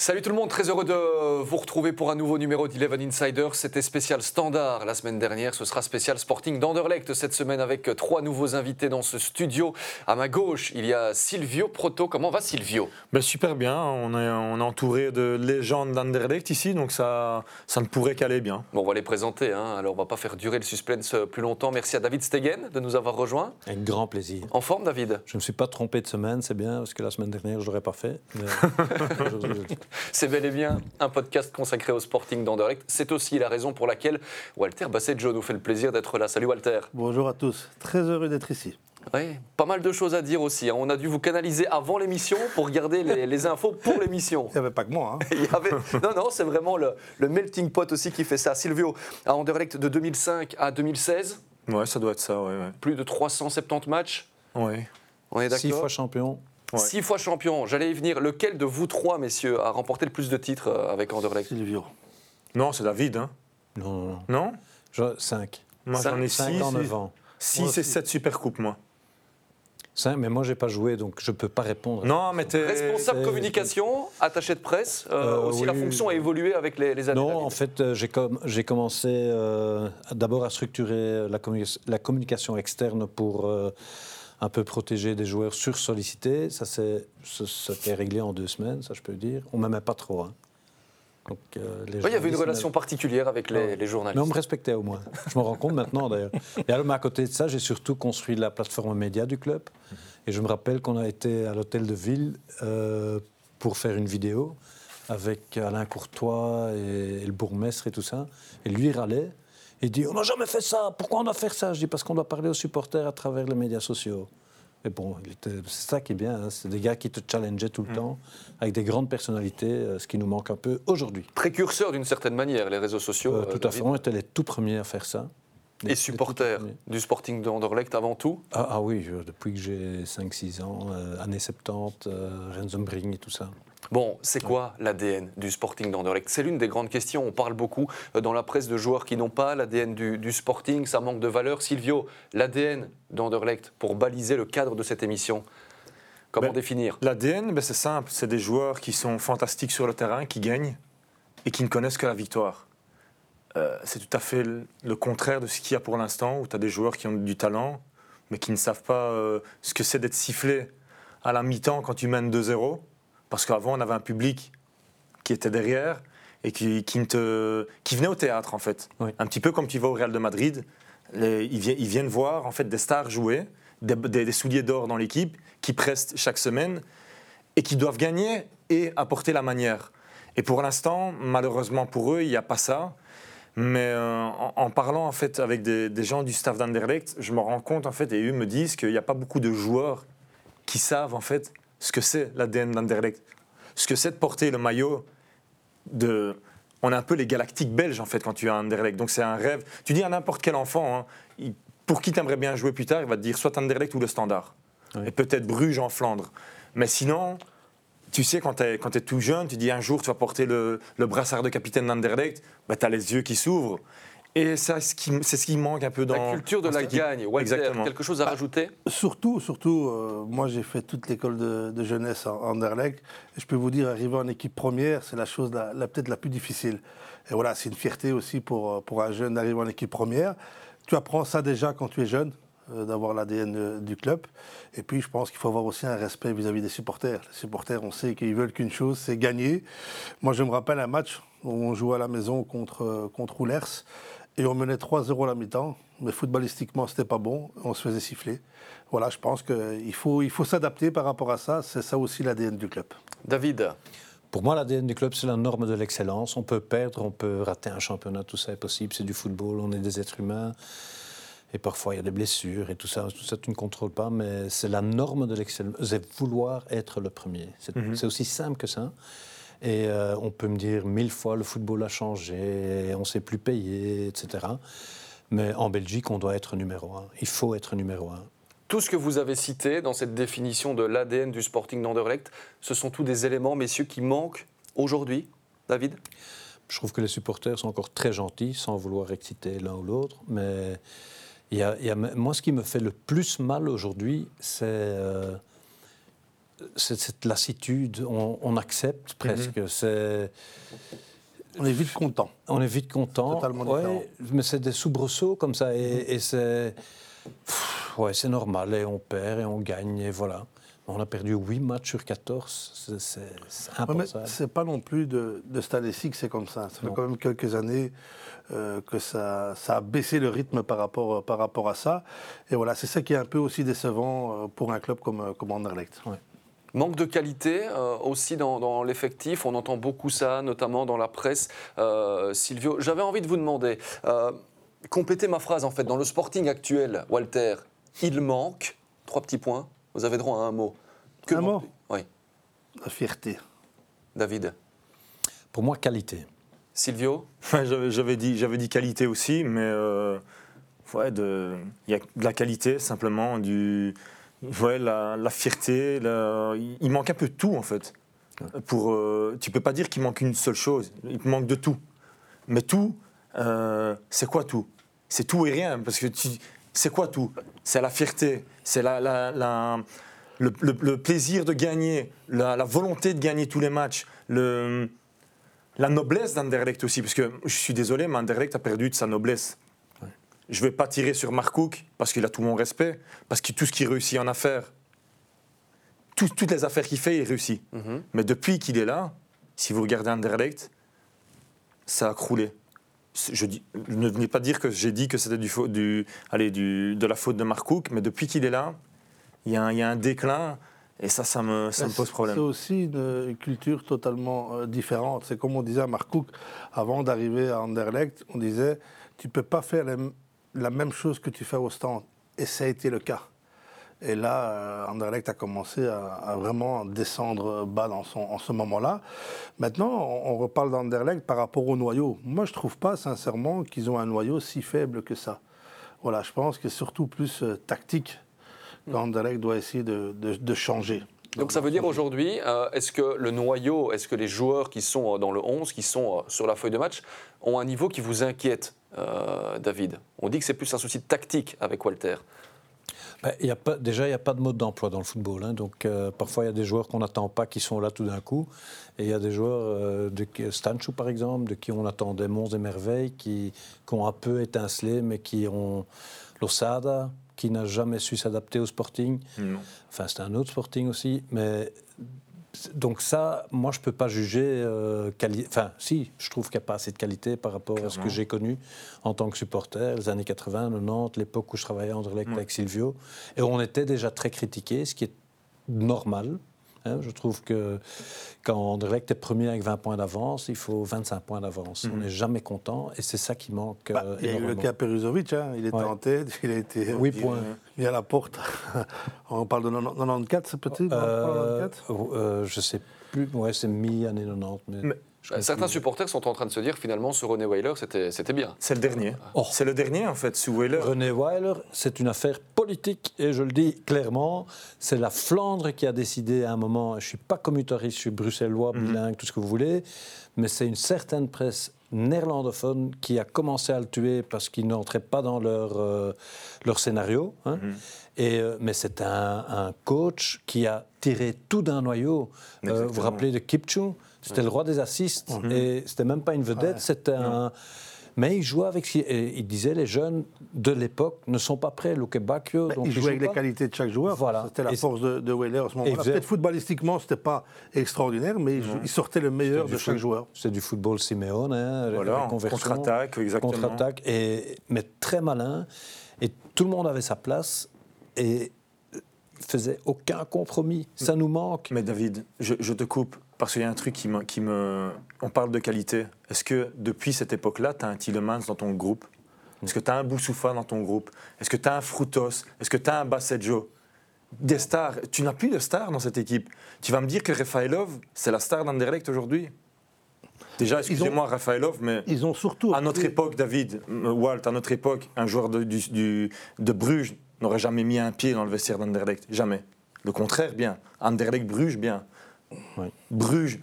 Salut tout le monde, très heureux de vous retrouver pour un nouveau numéro d'Eleven Insider. C'était spécial standard la semaine dernière, ce sera spécial Sporting d'Anderlecht cette semaine avec trois nouveaux invités dans ce studio. À ma gauche, il y a Silvio Proto. Comment va Silvio? Ben Super bien, on est, on est entouré de légendes d'Anderlecht ici, donc ça, ça ne pourrait qu'aller bien. Bon, on va les présenter, hein. alors on va pas faire durer le suspense plus longtemps. Merci à David Stegen de nous avoir rejoints. Avec grand plaisir. En forme David? Je ne me suis pas trompé de semaine, c'est bien, parce que la semaine dernière je l'aurais pas fait. Mais... C'est bel et bien un podcast consacré au Sporting d'Anderlecht. C'est aussi la raison pour laquelle Walter Bassetjo nous fait le plaisir d'être là. Salut Walter. Bonjour à tous, très heureux d'être ici. Oui, pas mal de choses à dire aussi. Hein. On a dû vous canaliser avant l'émission pour garder les, infos pour l'émission. Il n'y avait pas que moi. Hein. Il y avait... Non, non, c'est vraiment le, melting pot aussi qui fait ça. Silvio, à Anderlecht de 2005 à 2016. Ouais, ça doit être ça, ouais, Plus de 370 matchs. Oui. On est d'accord Six fois champion. Six fois champion. J'allais y venir. Lequel de vous trois, messieurs, a remporté le plus de titres euh, avec Anderlecht Silvio. Non, c'est David. Hein. Non, non. Non Cinq. Moi, j'en ai six. en 9 ans. Six et sept super coupes, moi. Cinq, mais moi, j'ai pas joué, donc je peux pas répondre. Non, mais es responsable communication, attaché de presse. Euh, euh, aussi, la fonction a évolué avec les, les années. Non, en fait, j'ai com commencé d'abord à structurer la, la, communication externe pour un peu protégé des joueurs sursollicités. Ça s'est réglé en deux semaines, ça je peux dire. On ne m'aimait pas trop. Hein. Donc, euh, il y avait une relation particulière avec les, journalistes. Mais on me respectait au moins. Je me rends compte maintenant d'ailleurs. Et alors, à côté de ça, j'ai surtout construit la plateforme média du club. Et je me rappelle qu'on a été à l'hôtel de ville euh, pour faire une vidéo avec Alain Courtois et, et, le bourgmestre et tout ça. Et lui, il râlait. Il dit On n'a jamais fait ça, pourquoi on doit faire ça? Je dis Parce qu'on doit parler aux supporters à travers les médias sociaux. Et bon, c'est ça qui est bien, hein. c'est des gars qui te challengeaient tout le mm. temps, avec des grandes personnalités, euh, ce qui nous manque un peu aujourd'hui. Précurseurs d'une certaine manière, les réseaux sociaux. Euh, tout à fait, on était les tout premiers à faire ça. Et supporters du Sporting de Anderlecht avant tout ah, ah, oui, depuis que j'ai 5-6 ans, euh, années 70, Rensenbring et tout ça. Bon, c'est quoi l'ADN du Sporting d'Anderlecht C'est l'une des grandes questions. On parle beaucoup euh, dans la presse de joueurs qui n'ont pas l'ADN du, Sporting, ça manque de valeur. Silvio, l'ADN d'Anderlecht pour baliser le cadre de cette émission Comment ben, définir? L'ADN, ben c'est simple. C'est des joueurs qui sont fantastiques sur le terrain, qui gagnent et qui ne connaissent que la victoire. Euh, c'est tout à fait le contraire de ce qu'il y a pour l'instant, où tu as des joueurs qui ont du talent, mais qui ne savent pas euh, ce que c'est d'être sifflé à la mi-temps quand tu mènes 2-0 parce qu'avant, on avait un public qui était derrière et qui, qui, te, qui venait au théâtre, en fait. Un petit peu comme tu vas au Real de Madrid. ils, viennent, voir en fait, des stars jouer, des, souliers d'or dans l'équipe, qui prestent chaque semaine et qui doivent gagner et apporter la manière. Et pour l'instant, malheureusement pour eux, il n'y a pas ça. Mais euh, en, parlant en fait avec des, des gens du staff d'Anderlecht, je me rends compte en fait, et eux me disent qu'il n'y a pas beaucoup de joueurs qui savent en fait ce que c'est l'ADN d'Anderlecht, ce que c'est de porter le maillot de... On est un peu les galactiques belges en fait quand tu as Anderlecht, donc c'est un rêve. Tu dis à n'importe quel enfant, hein, pour qui t'aimerais bien jouer plus tard, il va te dire soit Anderlecht ou le Standard. Et peut-être Bruges en Flandre. Mais sinon, tu sais, quand tu es, es, tout jeune, tu dis un jour tu vas porter le, le brassard de capitaine d'Anderlecht, bah, tu as les yeux qui s'ouvrent. Et c'est ce, qui, ce qui manque un peu dans la culture de la gagne. Exactement. Quelque chose à bah, rajouter Surtout, surtout, euh, moi j'ai fait toute l'école de, jeunesse en Anderlecht. Et je peux vous dire, arriver en équipe première, c'est la chose la, peut-être la plus difficile. Et voilà, c'est une fierté aussi pour, euh, pour un jeune d'arriver en équipe première. Tu apprends ça déjà quand tu es jeune, euh, d'avoir l'ADN du club. Et puis, je pense qu'il faut avoir aussi un respect vis-à-vis des supporters. Les supporters, on sait qu'ils veulent qu'une chose, c'est gagner. Moi, je me rappelle un match où on jouait à la maison contre, contre Oulers. Et on menait 3-0 à la mi-temps, mais footballistiquement, c'était pas bon. On se faisait siffler. Voilà, je pense qu'il faut, il faut s'adapter par rapport à ça. C'est ça aussi l'ADN du club. David pour moi, l'ADN du club, c'est la norme de l'excellence. On peut perdre, on peut rater un championnat, tout ça est possible. C'est du football, on est des êtres humains. Et parfois, il y a des blessures et tout ça. Tout ça, tu ne contrôles pas, mais c'est la norme de l'excellence. C'est vouloir être le premier. C'est mhm. aussi simple que ça. Et euh, on peut me dire mille fois le football a changé, on ne sait plus payer, etc. Mais en Belgique, on doit être numéro un. Il faut être numéro un. Tout ce que vous avez cité dans cette définition de l'ADN du Sporting d'Anderlecht, ce sont tous des éléments, messieurs, qui manquent aujourd'hui, David? Je trouve que les supporters sont encore très gentils, sans vouloir exciter l'un ou l'autre. Mais il y a, moi, ce qui me fait le plus mal aujourd'hui, c'est... Euh, c'est cette lassitude, on, on accepte presque. C'est On est vite content. On est vite content. Totalement Ouais, mais c'est des soubresauts comme ça. Et, et c'est. Ouais, c'est normal. Et on perd et on gagne. Et voilà. On a perdu 8 matchs sur 14. C'est- c'est Ouais, mais impensable. c'est pas non plus de, de cette année-ci que c'est comme ça. Ça fait quand même quelques années euh, que ça, ça a baissé le rythme par rapport, par rapport à ça. Et voilà, c'est ça qui est un peu aussi décevant euh, pour un club comme, euh, comme Anderlecht. Manque de qualité euh, aussi dans, dans l'effectif, on entend beaucoup ça, notamment dans la presse. Euh, Silvio, j'avais envie de vous demander, euh, complétez ma phrase en fait, dans le sporting actuel, Walter, il manque, trois petits points, vous avez droit à un mot. Que Un manque- mot? Oui, La fierté. David. Pour moi, qualité. Silvio J'avais dit, j'avais dit qualité aussi, mais euh, ouais, de- il y a de la qualité, simplement, du, ouais, la, la fierté. la- il manque un peu de tout, en fait. Pour, euh, tu peux pas dire qu'il manque une seule chose, il manque de tout. Mais tout, euh, c'est quoi tout? C'est tout et rien, parce que tu- c'est quoi tout? C'est la fierté, c'est la, la- la- le, le- le plaisir de gagner, la, la volonté de gagner tous les matchs, le, la noblesse d'Anderlecht aussi, parce que je suis désolé, mais Anderlecht a perdu de sa noblesse. Je ne vais pas tirer sur Mark Cook parce qu'il a tout mon respect, parce que tout ce qu'il réussit en affaires, tout- toutes les affaires qu'il fait, il réussit. Mhm. Mais depuis qu'il est là, si vous regardez Anderlecht, ça a croulé. Je, dis, ne venez pas dire que j'ai dit que c'était du, du, allez, du, de la faute de Mark Cook, mais depuis qu'il est là, il y, a un- il y a un déclin, et ça, ça me, ça me pose C'est problème. aussi une, culture totalement euh, différente. C'est comme on disait à Mark Cook, avant d'arriver à Anderlecht, on disait tu peux pas faire m- la même chose que tu fais au stand. Et ça a été le cas. Et là, euh, Anderlecht a commencé à, vraiment descendre bas dans son, en ce moment-là. Maintenant, on, reparle d'Anderlecht par rapport au noyau. Moi, je trouve pas sincèrement qu'ils ont un noyau si faible que ça. Voilà, je pense que surtout plus euh, tactique qu'Anderlecht doit essayer de changer. Donc ça veut dire aujourd'hui, euh, est-ce que le noyau, est-ce que les joueurs qui sont euh, dans le 11, qui sont euh, sur la feuille de match, ont un niveau qui vous inquiète, David? On dit que c'est plus un souci de tactique avec Walter. Ben, déjà, il n'y a pas de mode d'emploi dans le football. hein. donc, parfois, il y a des joueurs qu'on n'attend pas qui sont là tout d'un coup. Et il y a des joueurs, euh, de Stanchou par exemple, de qui on attendait monts et merveilles, qui, qui ont un peu étincelé, mais qui ont. Losada, qui n'a jamais su s'adapter au sporting. Non. Enfin, c'est un autre sporting aussi. Mais. Donc ça, moi, je ne peux pas juger. euh, quali- Enfin, si, je trouve qu'il n'y a pas assez de qualité par rapport à ce que j'ai connu en tant que supporter, les années 80, 90, l'époque où je travaillais en direct Ouais. avec Silvio. Et on était déjà très critiqué, ce qui est normal. Hein. je trouve que quand Anderlecht est premier avec 20 points d'avance, il faut 25 points d'avance. On Mhm. n'est jamais content et c'est ça qui manque Bah, euh, il y a eu le cas Peruzovic, hein, il était Ouais. en tête, il a été Oui, mis- points. mis à la porte. On parle de 94, c'est peut-être Euh, 94 euh, je sais plus, ouais, c'est mi-année 90. Mais Mais- je connais Certains supporters sont en train de se dire finalement ce René Weiler c'était c'était bien. C'est le dernier. Oh. C'est le dernier, en fait, sous Wheeler. René Weiler, c'est une affaire politique et je le dis clairement, c'est la Flandre qui a décidé à un moment, je ne suis pas commutariste, je suis bruxellois, Mhm. bilingue, tout ce que vous voulez, mais c'est une certaine presse néerlandophone qui a commencé à le tuer parce qu'il n'entrait pas dans leur, euh, leur scénario. hein. Mhm. Et, euh, mais c'est un, un coach qui a tiré tout d'un noyau. Euh, vous vous rappelez de Kipchou C'était le roi des assists. Et c'était même pas une vedette, Ouais. c'était un. Mais il jouait avec. Et il disait les jeunes de l'époque ne sont pas prêts. Luke Bacchio. Donc il jouait avec les qualités de chaque joueur. Voilà. C'était la Et- force de, de Weiler à ce moment-là. faisait- Peut-être footballistiquement, c'était pas extraordinaire, mais il, sortait le meilleur de chaque foot- joueur. C'est du football Simeone, hein, Voilà, contre-attaque, exactement. contre-attaque, et mais très malin. Et tout le monde avait sa place et il faisait aucun compromis. Ça nous manque. Mais David, je, je te coupe parce qu'il y a un truc qui me, qui me... On parle de qualité. Est-ce que depuis cette époque-là, tu as un Tillemans dans ton groupe? Est-ce que tu as un Boussoufa dans ton groupe? Est-ce que tu as un Frutos? Est-ce que tu as un Basseggio? Des stars. Tu n'as plus de stars dans cette équipe. Tu vas me dire que Rafaelov, c'est la star d'Anderlecht aujourd'hui? Déjà, excusez-moi, Rafaelov, mais Ils ont surtout. à notre époque, David, Walt, à notre époque, un joueur de, du- du- de Bruges n'aurait jamais mis un pied dans le vestiaire d'Anderlecht. Jamais. Le contraire, bien. Anderlecht, Bruges, bien. Oui. Bruges,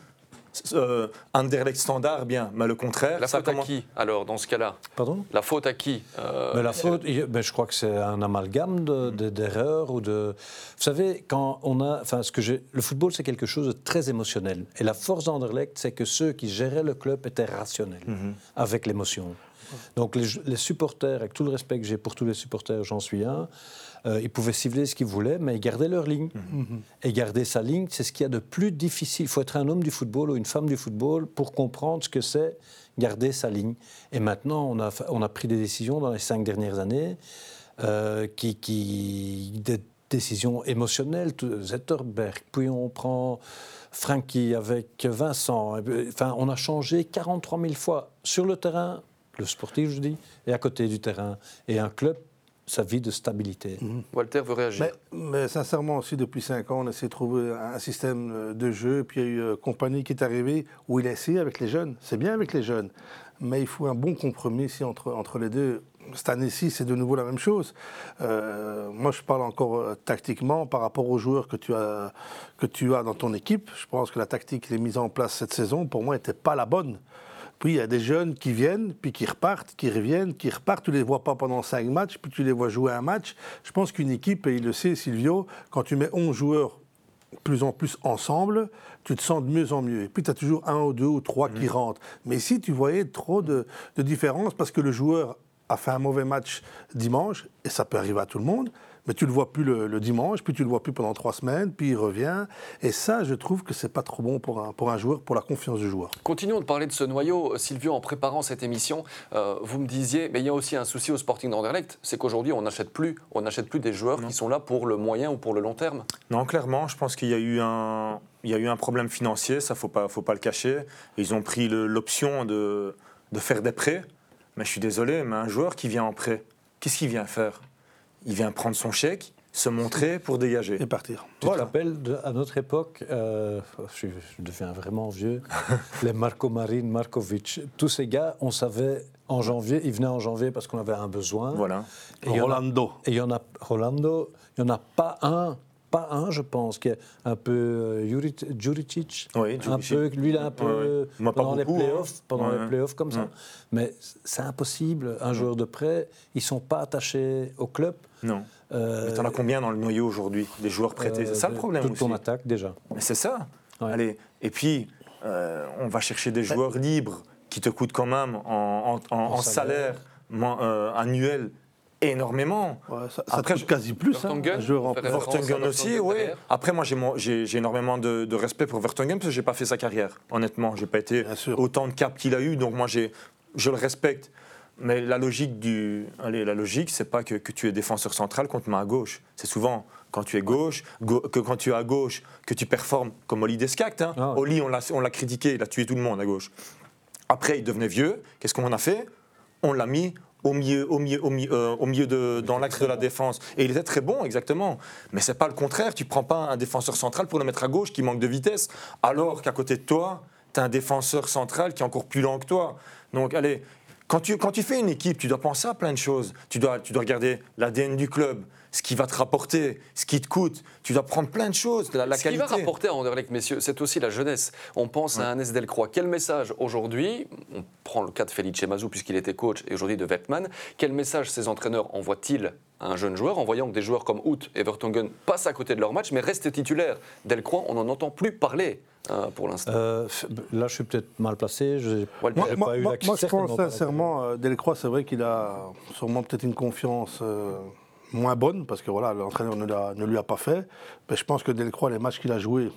euh, Anderlecht standard, bien, mais le contraire. La ça faute à qui, alors, dans ce cas-là? Pardon? La faute à qui Euh, Mais la faute, il- ben, je crois que c'est un amalgame de- de- d'erreurs ou de. Vous savez, quand on a, enfin, ce que j'ai, le football, c'est quelque chose de très émotionnel. Et la force d'Anderlecht, c'est que ceux qui géraient le club étaient rationnels, avec l'émotion. Donc les, les supporters, avec tout le respect que j'ai pour tous les supporters, j'en suis un. euh, ils pouvaient siffler ce qu'ils voulaient, mais ils gardaient leur ligne. Et garder sa ligne, c'est ce qu'il y a de plus difficile. Il faut être un homme du football ou une femme du football pour comprendre ce que c'est garder sa ligne. Et maintenant, on a, on a pris des décisions dans les cinq dernières années euh, qui, qui- des décisions émotionnelles. Zetterberg, puis on prend Frankie avec Vincent. Enfin, on a changé 43 000 fois sur le terrain, le sportif, je dis, et à côté du terrain. Et un club, ça vit de stabilité. Walter veut réagir. Mais, mais sincèrement aussi, depuis 5 ans, on essaie de trouver un système de jeu. Puis il y a eu euh, Compagnie qui est arrivé où il a essayé avec les jeunes. C'est bien avec les jeunes. Mais il faut un bon compromis ici entre, entre les deux. Cette année-ci, c'est de nouveau la même chose. Euh, moi, je parle encore euh, tactiquement par rapport aux joueurs que tu, as, que tu as dans ton équipe. Je pense que la tactique qui est mise en place cette saison, pour moi, n'était pas la bonne. Puis il y a des jeunes qui viennent, puis qui repartent, qui reviennent, qui repartent. Tu les vois pas pendant cinq matchs, puis tu les vois jouer un match. Je pense qu'une équipe, et il le sait, Silvio, quand tu mets 11 joueurs plus en plus ensemble, tu te sens de mieux en mieux. Et puis tu as toujours un ou deux ou trois qui rentrent. Mais si tu voyais trop de, de différence parce que le joueur a fait un mauvais match dimanche, et ça peut arriver à tout le monde, mais tu le vois plus le, le dimanche, puis tu le vois plus pendant trois semaines, puis il revient. Et ça, je trouve que c'est pas trop bon pour un, pour un joueur, pour la confiance du joueur. Continuons de parler de ce noyau. Silvio, en préparant cette émission, euh, vous me disiez, mais il y a aussi un souci au Sporting d'Anderlecht, c'est qu'aujourd'hui, on n'achète plus, on n'achète plus des joueurs qui sont là pour le moyen ou pour le long terme. Non, clairement, je pense qu'il y a eu un, il y a eu un problème financier, ça faut pas, faut pas le cacher. Ils ont pris l'option de, de faire des prêts, mais je suis désolé, mais un joueur qui vient en prêt, qu'est-ce qu'il vient faire? Il vient prendre son chèque, se montrer pour dégager. Et partir. Tu te rappelles, de- à notre époque, euh, je, je deviens vraiment vieux, les Marco Marin, Markovic, tous ces gars, on savait en janvier, ils venaient en janvier parce qu'on avait un besoin. Voilà. Et a- Rolando. Et il y en a, Rolando, il n'y en a pas un, pas un, je pense, qui est un peu euh, Juric- Juricic. Oui, un peu, lui, il a un peu, Ouais, ouais. Pendant les beaucoup, playoffs, hein. pendant Ouais. les playoffs comme ça. Mais c'est impossible. Un joueur de prêt, ils sont pas attachés au club. Non. Euh, Mais t'en as combien dans le noyau aujourd'hui Des joueurs prêtés? Euh, C'est ça le de- problème Toute aussi. ton attaque, déjà. Mais c'est ça. Allez. Et puis, euh, on va chercher des joueurs libres qui te coûtent quand même en, en- en- en salaire. euh, annuel énormément. Ouais, ça, ça Après, coûte quasi plus. hein, Vertonghen, un. Vertonghen aussi, oui. Après, moi, j'ai mon- j'ai j'ai énormément de, de respect pour Vertonghen parce que j'ai pas fait sa carrière. Honnêtement, j'ai pas été autant de cap qu'il a eu, donc moi, j'ai- je le respecte. Mais la logique du, allez, la logique, c'est pas que, que tu es défenseur central qu'on te met à gauche. C'est souvent quand tu es gauche, go- que quand tu es à gauche, que tu performes comme Oli Descacte. Hein. Ah ouais. Oli, on l'a on l'a critiqué, il a tué tout le monde à gauche. Après, il devenait vieux. Qu'est-ce qu'on en a fait? On l'a mis au milieu, au milieu, au milieu, euh, au milieu de, dans l'axe de la défense. Et il était très bon, exactement. Mais c'est pas le contraire. Tu prends pas un défenseur central pour le mettre à gauche qui manque de vitesse, alors qu'à côté de toi, tu as un défenseur central qui est encore plus lent que toi. Donc, allez. Quand tu, quand tu fais une équipe, tu dois penser à plein de choses. Tu dois, tu dois regarder l'ADN du club, ce qui va te rapporter, ce qui te coûte. Tu dois prendre plein de choses, la, la Ce qui va rapporter à Anderlecht, messieurs, c'est aussi la jeunesse. On pense à un S. Delcroix. Quel message aujourd'hui, on prend le cas de Felice Mazou puisqu'il était coach et aujourd'hui de Vetman, quel message ces entraîneurs envoient-ils à un jeune joueur en voyant que des joueurs comme Hout et Vertonghen passent à côté de leur match mais restent titulaires? Delcroix, on n'en entend plus parler euh, pour l'instant. Euh, là, je suis peut-être mal placé. Je n'ai Walter. Moi, pas moi- eu moi- je pense sincèrement, euh, Delcroix, c'est vrai qu'il a sûrement peut-être une confiance euh, moins bonne, parce que voilà, l'entraîneur ne, ne lui a pas fait. Mais je pense que Delcroix, les matchs qu'il a joués,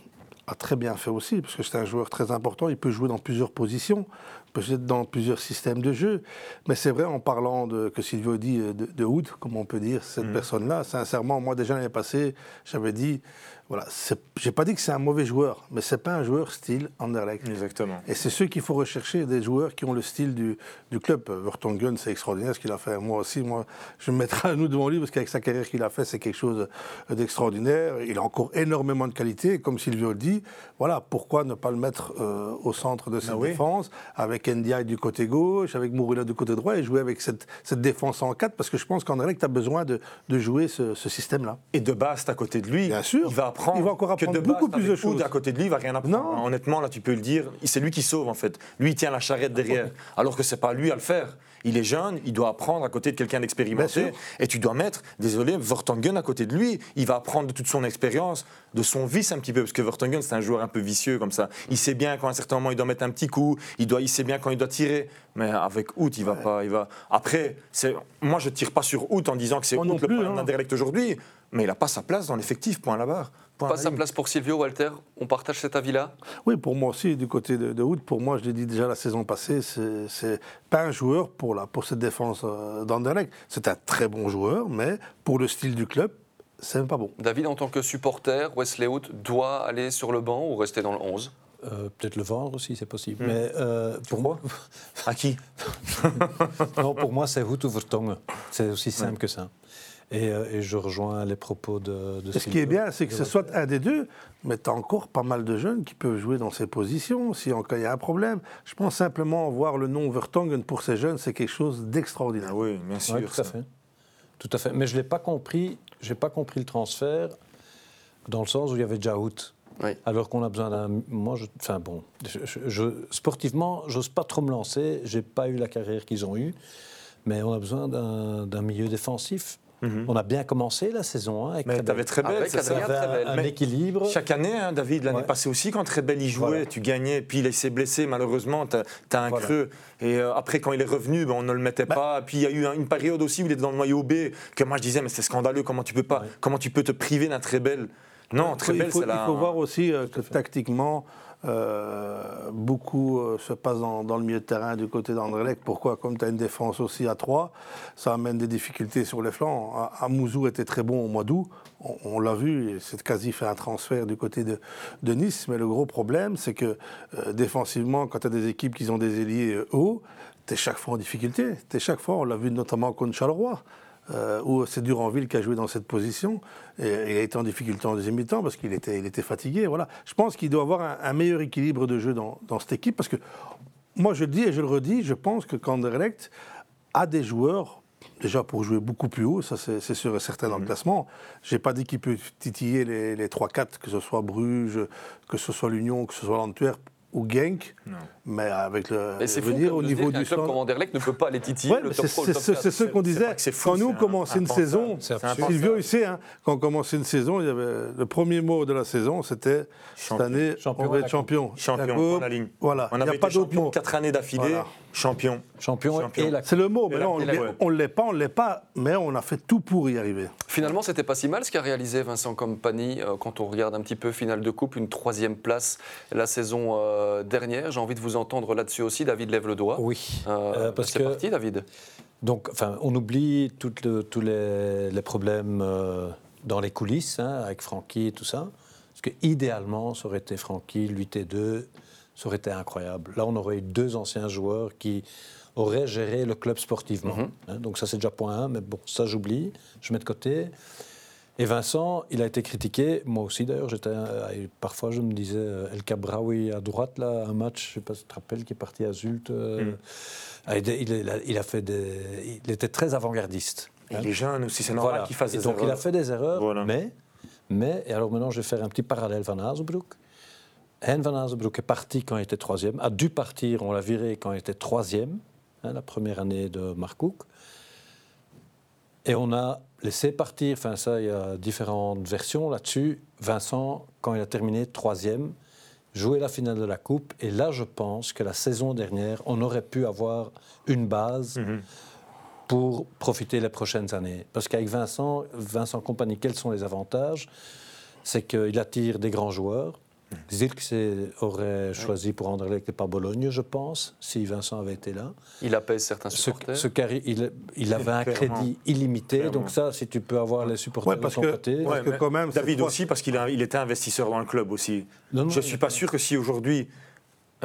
a très bien fait aussi, parce que c'est un joueur très important. Il peut jouer dans plusieurs positions, peut-être dans plusieurs systèmes de jeu. Mais c'est vrai, en parlant de, que Silvio dit euh, de, de Hood, comme on peut dire, cette personne-là, sincèrement, moi déjà l'année passée, j'avais dit, voilà, j'ai pas dit que c'est un mauvais joueur, mais c'est pas un joueur style Anderlecht. Exactement. Et c'est ceux qu'il faut rechercher, des joueurs qui ont le style du, du club. Vertonghen, c'est extraordinaire ce qu'il a fait. Moi aussi, moi, je me mettrai à nous devant lui parce qu'avec sa carrière qu'il a fait, c'est quelque chose d'extraordinaire. Il a encore énormément de qualité. Et Comme Silvio le dit, voilà, pourquoi ne pas le mettre euh, au centre de cette Ah oui. défense, avec Ndiaye du côté gauche, avec Mourila du côté droit, et jouer avec cette, cette défense en 4, parce que je pense qu'Anderlecht a besoin de, de jouer ce, ce système-là. Et de base, à côté de lui, Bien sûr. il va apprendre. Il va encore que apprendre beaucoup plus de choses. à côté de lui, il va rien apprendre. Non. Honnêtement, là, tu peux le dire, c'est lui qui sauve en fait. Lui, il tient la charrette derrière, alors que c'est pas lui à le faire. Il est jeune, il doit apprendre à côté de quelqu'un d'expérimenté. Et tu dois mettre, désolé, Vertonghen à côté de lui. Il va apprendre de toute son expérience, de son vice un petit peu, parce que Vertonghen, c'est un joueur un peu vicieux comme ça. Il sait bien quand à un certain moment il doit mettre un petit coup, il, doit, il sait bien quand il doit tirer. Mais avec Hout, il va pas. Il va... Après, moi je tire pas sur Hout en disant que c'est non le plus, problème hein. aujourd'hui, mais il n'a pas sa place dans l'effectif, point à la barre. Pas sa place pour Silvio, Walter. On partage cet avis-là? Oui, pour moi aussi, du côté de, de Hood, pour moi, je l'ai dit déjà la saison passée, c'est pas un joueur pour, la, pour cette défense euh, d'Anderlecht. C'est un très bon joueur, mais pour le style du club, c'est même pas bon. David, en tant que supporter, Wesley Hout doit aller sur le banc ou rester dans le 11 Euh, Peut-être le vendre aussi, c'est possible. Hmm. Mais euh, pour moi, À qui? Non, pour moi, c'est Hout ou Vertongen. C'est aussi simple que ça. Et, euh, et je rejoins les propos de, de ce qui est bien, c'est que ce soit un des deux, mais tu as encore pas mal de jeunes qui peuvent jouer dans ces positions, si en cas il y a un problème. Je pense simplement voir le nom Vertonghen pour ces jeunes, c'est quelque chose d'extraordinaire. Ah oui, bien sûr. Ouais, tout ça. à fait. Tout à fait. Mais je l'ai pas compris. J'ai pas compris le transfert dans le sens où il y avait déjà. Oui. Alors qu'on a besoin d'un. Moi, je... enfin bon, je, je- je- sportivement, j'ose pas trop me lancer. J'ai pas eu la carrière qu'ils ont eue, mais on a besoin d'un milieu défensif. Mhm. On a bien commencé la saison hein, avec Mais très belle, ça. Trebel. un, un équilibre. Chaque année, hein, David, l'année Ouais. passée aussi, quand Trebel y jouait, Voilà. tu gagnais, puis il s'est blessé, malheureusement, tu as, un Voilà. creux. Et euh, après, quand il est revenu, ben, on ne le mettait pas. Puis il y a eu un- une période aussi où il était dans le noyau B, que moi je disais, mais c'est scandaleux, comment tu peux pas, Ouais. comment tu peux te priver d'un Trebel Non, Trebel, faut, c'est la... il faut voir aussi euh, que tactiquement, euh, beaucoup euh, se passe dans, le milieu de terrain du côté d'Anderlecht. Pourquoi? Comme tu as une défense aussi à 3, ça amène des difficultés sur les flancs. Amouzou était très bon au mois d'août, on, l'a vu, c'est quasi fait un transfert du côté de, Nice. Mais le gros problème, c'est que euh, défensivement, quand tu as des équipes qui ont des ailiers hauts, tu es chaque fois en difficulté. Tu chaque fois, on l'a vu notamment contre Charleroi euh, où c'est Duranville qui a joué dans cette position. Et il a été en difficulté en deuxième mi-temps parce qu'il était, il était fatigué. Voilà. Je pense qu'il doit avoir un, un meilleur équilibre de jeu dans, dans cette équipe parce que moi je le dis et je le redis, je pense que Kanderlecht a des joueurs déjà pour jouer beaucoup plus haut, ça c'est sûr et certain Mhm. dans le classement. Je n'ai pas dit qu'il peut titiller les, les 3-4, que ce soit Bruges, que ce soit l'Union, que ce soit l'Antwerp ou Genk, Non. mais avec le. Et c'est comme au de niveau du club comme Anderlecht ne peut pas les titiller Ouais, le mais top c'est 3 le c'est- top c'est- 4. c'est ce qu'on disait fou, quand nous c'est un- commençons une saison. Silvio, il sait, hein, quand on commençait une saison, il y avait le premier mot de la saison, c'était cette Champion. année, Champion on va être champion. Champion, coupe, la ligne. Voilà, On il n'y a pas d'autre mot. quatre années d'affilée, Voilà. champion. Champion, Champion. la C'est le mot, mais là, on ne l'est- pas, on ne l'est pas, mais on a fait tout pour y arriver. Finalement, c'était pas si mal ce qu'a réalisé Vincent Compagnie euh, quand on regarde un petit peu finale de coupe, une troisième place la saison euh, dernière. J'ai envie de vous entendre là-dessus aussi. David lève le doigt. Oui. Euh, Euh, parce c'est que- parti, David. Donc, enfin, on oublie le- tous les, les problèmes dans les coulisses, hein, avec Francky et tout ça. Parce que idéalement, ça aurait été Francky, lui T2, ça aurait été incroyable. Là, on aurait eu deux anciens joueurs qui auraient géré le club sportivement. Mhm. hein. donc ça, c'est déjà point 1, mais bon, ça, j'oublie, je mets de côté. Et Vincent, il a été critiqué, moi aussi d'ailleurs, j'étais, euh, parfois je me disais, euh, El Cabraoui à droite, là, un match, je ne sais pas si tu te rappelles, qui est parti à Zult. euh, Mm. il, a, il a fait des, il était très avant-gardiste. Il est jeune aussi, c'est normal Voilà. qu'il fasse Et des donc il a erreurs. fait des erreurs, Voilà. mais, mais, et alors maintenant je vais faire un petit parallèle Van Azenbroek. Hein Van Azenbroek est parti quand il était troisième, a dû partir, on l'a viré quand il était troisième, hein, la première année de Mark Cook. Et on a laissé partir, enfin ça, il y a différentes versions là-dessus. Vincent, quand il a terminé troisième, jouait la finale de la Coupe. Et là, je pense que la saison dernière, on aurait pu avoir une base Mhm. pour profiter les prochaines années. Parce qu'avec Vincent, Vincent Compagnie, quels sont les avantages? C'est qu'il attire des grands joueurs. Zirkzee aurait choisi pour Anderlecht et pas Bologne, je pense, si Vincent avait été là. Il apaise certains Ce, supporters. ce il, il avait un Clairement. crédit illimité, Clairement. donc ça, si tu peux avoir les supporters Ouais, de parce ton que- côté. ouais, que quand même, David aussi, parce qu'il il était investisseur dans le club aussi. Non, non, je ne suis pas sûr que si aujourd'hui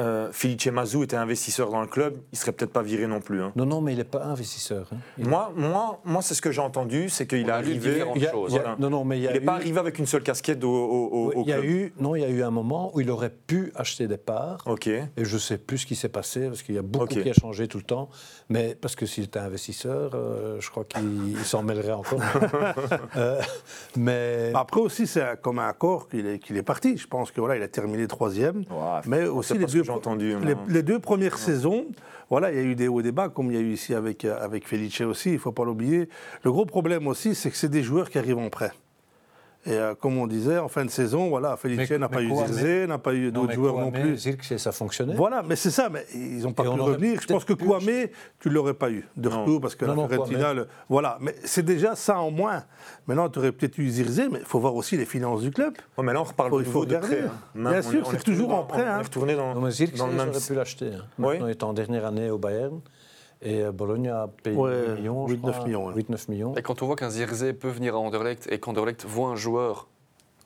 euh, Felice Mazou était investisseur dans le club, il serait peut-être pas viré non plus. hein. Non, non, mais il n'est pas investisseur. hein. Il- Moi, moi, moi c'est ce que j'ai entendu, c'est qu'il est arrivé. il y a- choses. il y a- Voilà. non, non, mais il n'est eu- pas arrivé avec une seule casquette au, au- au- Oui, au il y a club. eu, non, il y a eu un moment où il aurait pu acheter des parts. Ok. Et je ne sais plus ce qui s'est passé, parce qu'il y a beaucoup qui a changé tout le temps. Mais parce que s'il était investisseur, euh, je crois qu'il il s'en mêlerait encore. Euh, mais Après aussi, c'est comme un accord qu'il est, parti. Je pense que voilà, il a terminé troisième. Ouais, mais c'est aussi pas les ce deux, entendu, les deux premières saisons, voilà, il y a eu des hauts et des bas, comme il y a eu ici avec, euh, avec Felice aussi, il ne faut pas l'oublier. Le gros problème aussi, c'est que c'est des joueurs qui arrivent en prêt. Et euh, comme on disait, en fin de saison, voilà, Felice n'a pas eu Zirze, n'a pas eu non, d'autres joueurs non Kouamé, plus. Zirkzee, ça fonctionnait. Voilà, mais c'est ça, mais ils n'ont pas Et pu revenir. Je pense que pu Kouamé, tu ne l'aurais pas eu de Non. retour parce que Non, la non, Fiorentina, Kouamé. le- voilà. Mais c'est déjà ça en moins. Maintenant, tu aurais peut-être eu Zirze, mais il faut voir aussi les finances du club. Ouais, mais là, on reparle Faut- de il faut nouveau de prêt. hein. Bien sûr, on on c'est est toujours en prêt, On hein. est retourné dans, Non, mais dans le même. pu l'acheter. hein. Oui. Maintenant, il est en dernière année au Bayern. Et euh, Bologne a payé Ouais, 8 millions, 8-9 je crois. millions, ouais. 8-9 millions. Et quand on voit qu'un Zirze peut venir à Anderlecht et qu'Anderlecht voit un joueur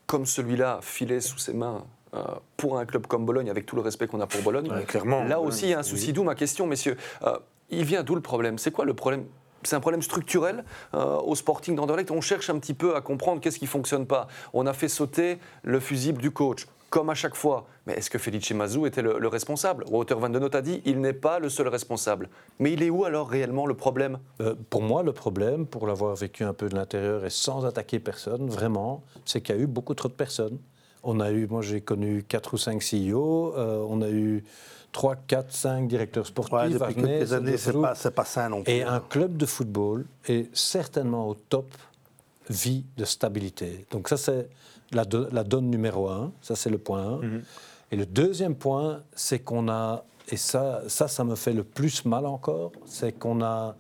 comme celui-là filer sous ses mains euh, pour un club comme Bologne, avec tout le respect qu'on a pour Bologne, Ouais, clairement. là aussi il y a un souci. D'où ma question, messieurs. Euh, il vient d'où le problème? C'est quoi le problème? C'est un problème structurel euh, au Sporting d'Anderlecht? On cherche un petit peu à comprendre qu'est-ce qui fonctionne pas. On a fait sauter le fusible du coach, comme à chaque fois. Mais est-ce que Felice Mazou était le, le responsable? Walter Van Den Noot a dit il n'est pas le seul responsable. Mais il est où alors réellement le problème? Euh, pour moi, le problème, pour l'avoir vécu un peu de l'intérieur et sans attaquer personne, vraiment, c'est qu'il y a eu beaucoup trop de personnes. On a eu, moi j'ai connu 4 ou 5 CEO, euh, on a eu 3, 4, 5 directeurs sportifs. Ouais, depuis Wagner, quelques années, c'est pas, c'est pas sain non plus. Et un club de football est certainement au top vie de stabilité. Donc ça, c'est la, do- la donne numéro un. Ça, c'est le point un. Et le deuxième point, c'est qu'on a, et ça, ça, ça me fait le plus mal encore, c'est qu'on a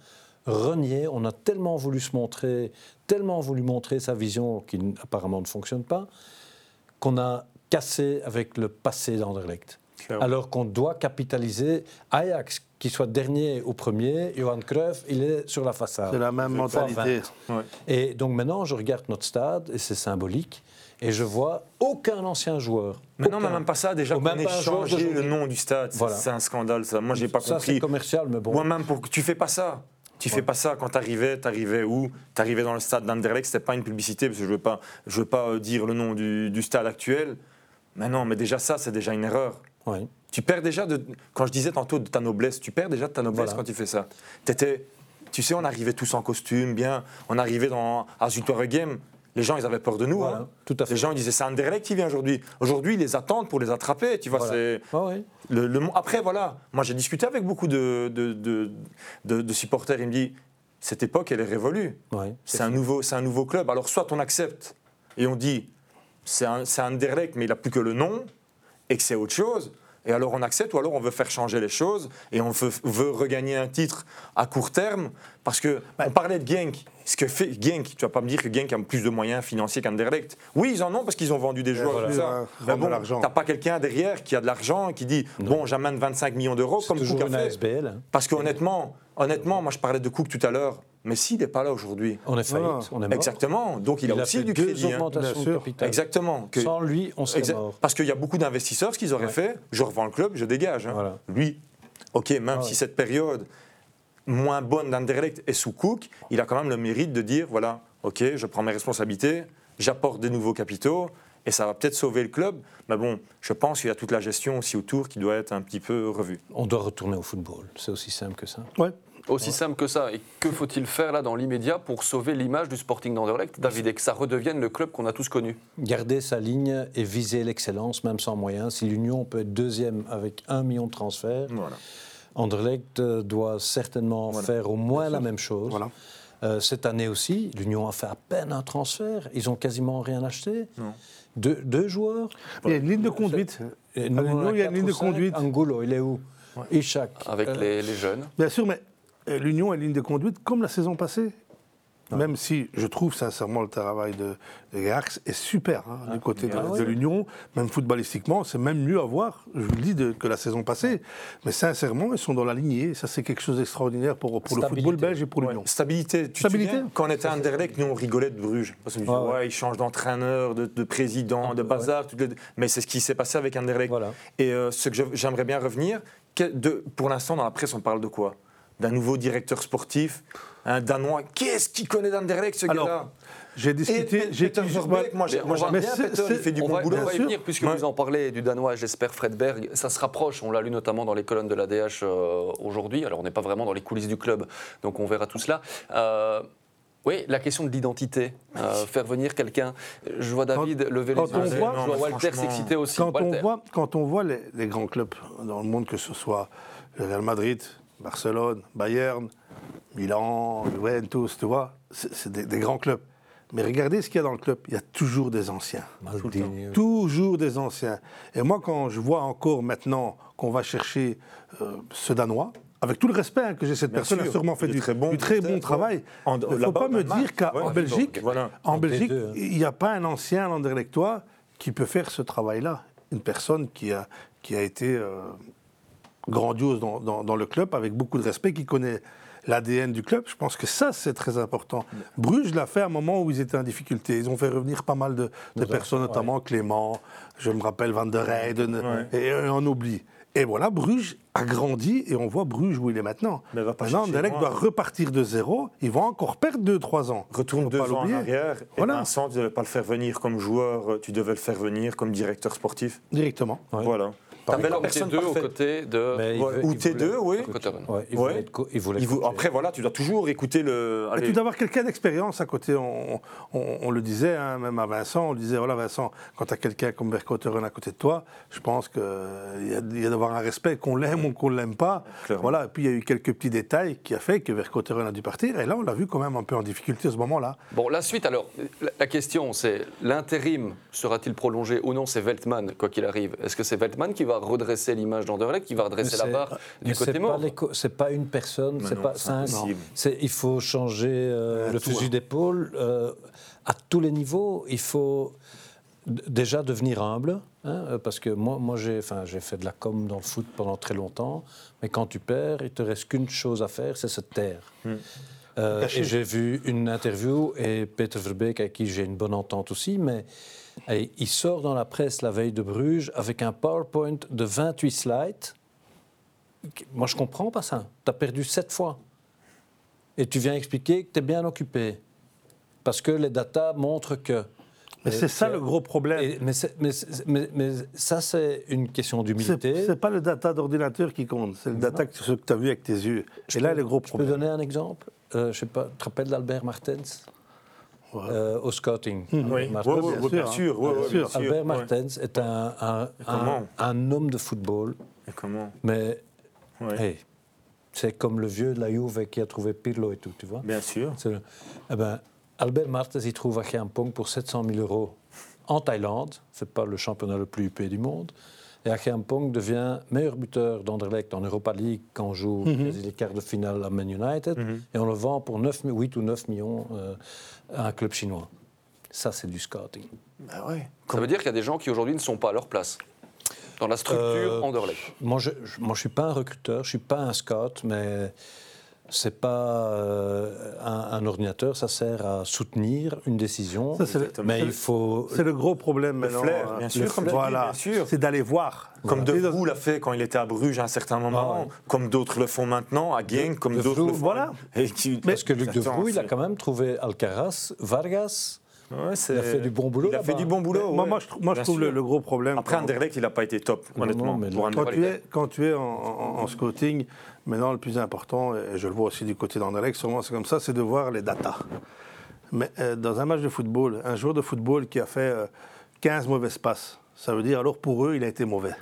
renié, on a tellement voulu se montrer, tellement voulu montrer sa vision qui apparemment ne fonctionne pas, qu'on a cassé avec le passé d'Anderlecht. Alors qu'on doit capitaliser Ajax, qui soit dernier ou premier, Johan Cruyff, il est sur la façade. C'est la même mentalité. 20. Ouais. Et donc maintenant, je regarde notre stade, et c'est symbolique, et je vois aucun ancien joueur. Maintenant, Aucun. même pas ça, déjà qu'on même ait changé le nom du stade, c'est- Voilà. c'est un scandale ça. Moi, j'ai pas Ça, c'est compris. commercial, mais bon. Moi-même, pour que tu fais pas ça. Tu fais pas ça quand t'arrivais, t'arrivais où? T'arrivais dans le stade d'Anderlecht, c'était pas une publicité parce que je veux pas, je veux pas euh, dire le nom du, du stade actuel. Mais non, mais déjà ça, c'est déjà une erreur. Ouais. Tu perds déjà de, quand je disais tantôt de ta noblesse, tu perds déjà de ta noblesse Voilà. quand tu fais ça. T'étais, tu sais, on arrivait tous en costume, bien, on arrivait dans à Zutoire Game, les gens ils avaient peur de nous. Voilà, hein. tout à fait. Les gens ils disaient c'est Anderlecht qui vient aujourd'hui. Aujourd'hui ils les attendent pour les attraper, tu vois. Voilà. C'est Ah ouais. le, après voilà, moi j'ai discuté avec beaucoup de, de, de, supporters, ils me disent cette époque elle est révolue. Ouais, C'est un, nouveau, c'est un nouveau club. Alors, soit on accepte et on dit c'est un, c'est un Anderlecht, mais il n'a plus que le nom et que c'est autre chose. Et alors on accepte, ou alors on veut faire changer les choses et on veut, veut regagner un titre à court terme. Parce que on parlait de Genk. Ce que fait Genk, tu vas pas me dire que Genk a plus de moyens financiers qu'Anderlecht. Oui, ils en ont parce qu'ils ont vendu des joueurs. tout ça. Mais bon, l'argent. t'as pas quelqu'un derrière qui a de l'argent et qui dit bon, j'amène 25 millions d'euros comme toujours Cook a fait. ASBL. hein. Parce qu'honnêtement, honnêtement, moi je parlais de Cook tout à l'heure, mais s'il n'est pas là aujourd'hui, On est faillite, Voilà. on est mort. Exactement. Donc il, a, aussi fait du deux crédit. hein. augmentations de sûr. capital. Exactement. Que- Sans lui, on serait mort. Parce qu'il y a beaucoup d'investisseurs, ce qu'ils auraient Ouais. fait, je revends le club, je dégage. hein. Voilà. Lui, ok, même Ah si cette période moins bonne d'Anderlecht est sous Cook, il a quand même le mérite de dire, voilà, ok, je prends mes responsabilités, j'apporte des nouveaux capitaux, et ça va peut-être sauver le club. Mais bon, je pense qu'il y a toute la gestion aussi autour qui doit être un petit peu revue. On doit retourner au football. C'est aussi simple que ça. Ouais. Aussi simple que ça. Et que faut-il faire là dans l'immédiat pour sauver l'image du Sporting d'Anderlecht, David, et que ça redevienne le club qu'on a tous connu Garder sa ligne et viser l'excellence, même sans moyens. Si l'Union peut être deuxième avec un million de transferts, Voilà. Anderlecht euh, doit certainement Voilà. faire au moins la même chose. Voilà. Euh, cette année aussi, l'Union a fait à peine un transfert. Ils ont quasiment rien acheté. Non. Deux, deux joueurs. Il y a une ligne de conduite. Nous, on l'Union, a il y a une ligne de conduite. Angulo, il est où? Ishak. avec Euh, les, les jeunes Bien sûr, mais l'Union a une ligne de conduite comme la saison passée. Même si je trouve sincèrement le travail de, de Gax est super hein, du côté de, Ah de l'Union, même footballistiquement, c'est même mieux à voir, je vous le dis, de- que la saison passée. Mais sincèrement, ils sont dans la lignée. Ça, c'est quelque chose d'extraordinaire pour, pour le football belge et pour Ouais. l'Union. Stabilité. Tu Stabilité. te souviens, quand on était à Anderlecht, nous on rigolait de Bruges. Parce qu'on disait, Ouais, ouais, ouais. ils changent d'entraîneur, de, de président, de bazar. toutes les- Mais c'est ce qui s'est passé avec Anderlecht. Voilà. Et euh, ce que j'aimerais bien revenir, que- de- pour l'instant dans la presse on parle de quoi? D'un nouveau directeur sportif, un Danois. Qu'est-ce qu'il connaît d'Anderlecht ce gars-là J'ai discuté. j'ai- Peter Verbeek, moi moi, on j'aime bien mais Peter, c'est- il fait du on bon va, boulot. on va y venir, puisque Ouais. vous en parlez du Danois Jesper Fredberg. Ça se rapproche, on l'a lu notamment dans les colonnes de l'ADH euh, aujourd'hui. Alors, on n'est pas vraiment dans les coulisses du club, donc on verra tout cela. Euh, oui, la question de l'identité, euh, faire venir quelqu'un. Je vois David lever les quand on yeux. voit- je vois Walter s'exciter aussi. Quand on, voit, quand on voit les, les grands clubs dans le monde, que ce soit le Real Madrid, Barcelone, Bayern, Milan, Juventus, tu vois, c'est des, des grands clubs. Mais regardez ce qu'il y a dans le club, il y a toujours des anciens. Toujours des anciens. Et moi, quand je vois encore maintenant qu'on va chercher euh, ce Danois, avec tout le respect hein, que j'ai, cette Bien personne a sûr. sûrement fait du très bon, du très peut-être, bon travail. Il ne faut pas me dire qu'en Ouais, Belgique, voilà. en Belgique, T2, hein. il n'y a pas un ancien landerlectois qui peut faire ce travail-là. Une personne qui a, qui a été euh, grandiose dans, dans- dans le club, avec beaucoup de respect, qui connaît l'ADN du club. Je pense que ça, c'est très important. Bruges l'a fait à un moment où ils étaient en difficulté. Ils ont fait revenir pas mal de, de personnes, notamment Clément, je me rappelle Van der Heyden, Ouais. et on oublie. Et voilà, Bruges a grandi et on voit Bruges où il est maintenant. Mais va pas maintenant, Anderlecht doit repartir de zéro. Ils vont encore perdre 2-3 ans. Retourne Faut deux pas ans en l'oublier. arrière. Et Voilà. Vincent, tu ne devais pas le faire venir comme joueur, tu devais le faire venir comme directeur sportif. Directement. Ouais. Voilà. T'avais la comme personne T2 aux côtés de Ouais, veut- ou il T2, voulait- oui. Ouais, il Ouais. voulait être co- il voulait Il vous- coacher. après, voilà, tu dois toujours écouter le. Et allez, tu dois avoir quelqu'un d'expérience à côté. On, on- on le disait, hein, même à Vincent, on le disait, voilà Vincent, quand tu as quelqu'un comme Vercotteren à côté de toi, je pense qu'il y a, il y a d'avoir un respect, qu'on l'aime ou qu'on ne l'aime pas. Clairement. Voilà. Et puis il y a eu quelques petits détails qui a fait que Vercotteren a dû partir. Et là, on l'a vu quand même un peu en difficulté à ce moment-là. Bon, la suite, alors, la, la question, c'est l'intérim sera-t-il prolongé ou non C'est Veltman, quoi qu'il arrive. Est-ce que c'est Veltman qui va redresser l'image d'Anderlecht, qui va redresser la barre du côté mort C'est pas une personne, c'est pas un- Il faut changer euh, le fusil hein. d'épaule euh, à tous les niveaux. Il faut déjà devenir humble, hein, euh, parce que moi, moi j'ai, enfin, j'ai fait de la com dans le foot pendant très longtemps, mais quand tu perds, il te reste qu'une chose à faire, c'est se taire. Euh, et j'ai vu une interview et Peter Verbeek, avec qui j'ai une bonne entente aussi, mais et il sort dans la presse la veille de Bruges avec un PowerPoint de 28 slides. Moi, je comprends pas ça. Tu as perdu sept fois. Et tu viens expliquer que tu es bien occupé. Parce que les datas montrent que. Mais c'est ça le gros problème. Et- mais, c'est- mais c'est- mais- mais ça, c'est une question d'humilité. c'est pas le data d'ordinateur qui compte, c'est le data que, tu as vu avec tes yeux. Je Et là, peux- le gros Je peux problème. donner un exemple? Je sais pas, tu te rappelles d'Albert Martens? Ouais. euh, au scouting Oui, Martens. ouais, ouais, bien sûr, sûr. ouais, Bien ouais, sûr. bien sûr, Albert. Martens est un, un, comment un, un homme de football, Et comment mais hey, c'est comme le vieux de la Juve qui a trouvé Pirlo et tout, tu vois. Bien sûr. Eh ben, Albert Martens, il trouve à Pong pour 700 000 euros en Thaïlande. C'est pas le championnat le plus huppé du monde. Et Pong devient meilleur buteur d'Anderlecht en Europa League quand on joue quasi les quarts de finale à Man United. Et on le vend pour 9, mi- 8 ou 9 millions euh, à un club chinois. Ça, c'est du scouting. Bah ouais. Ça veut dire qu'il y a des gens qui aujourd'hui ne sont pas à leur place dans la structure Euh, Anderlecht. Moi, je ne suis pas un recruteur, je ne suis pas un scout, mais c'est pas euh, un, un ordinateur. Ça sert à soutenir une décision. Ça, c'est le- mais il le- faut C'est le gros problème maintenant. flair, hein. bien Le sûr, voilà. bien sûr. C'est d'aller voir. Comme De Et dans- Vroo l'a fait quand il était à Bruges à un certain moment, Ah ouais. comme d'autres le font maintenant, à Genk, comme De d'autres le font. voilà. Et qui- Parce que Luc de Vroo, il a quand même trouvé Alcaraz, Vargas. Ouais, Il a fait du bon boulot Il a fait là-bas. du bon boulot. Moi, ouais. moi, je, moi, trouve le, gros problème. Après, Anderlecht, il n'a pas été top, honnêtement. non, mais pour là- Quand tu es, quand tu es en, en- en scouting, maintenant le plus important, et je le vois aussi du côté d'Anderlecht, sûrement c'est comme ça, c'est de voir les datas. Mais euh, dans un match de football, un joueur de football qui a fait euh, 15 mauvaises passes, ça veut dire alors pour eux, il a été mauvais.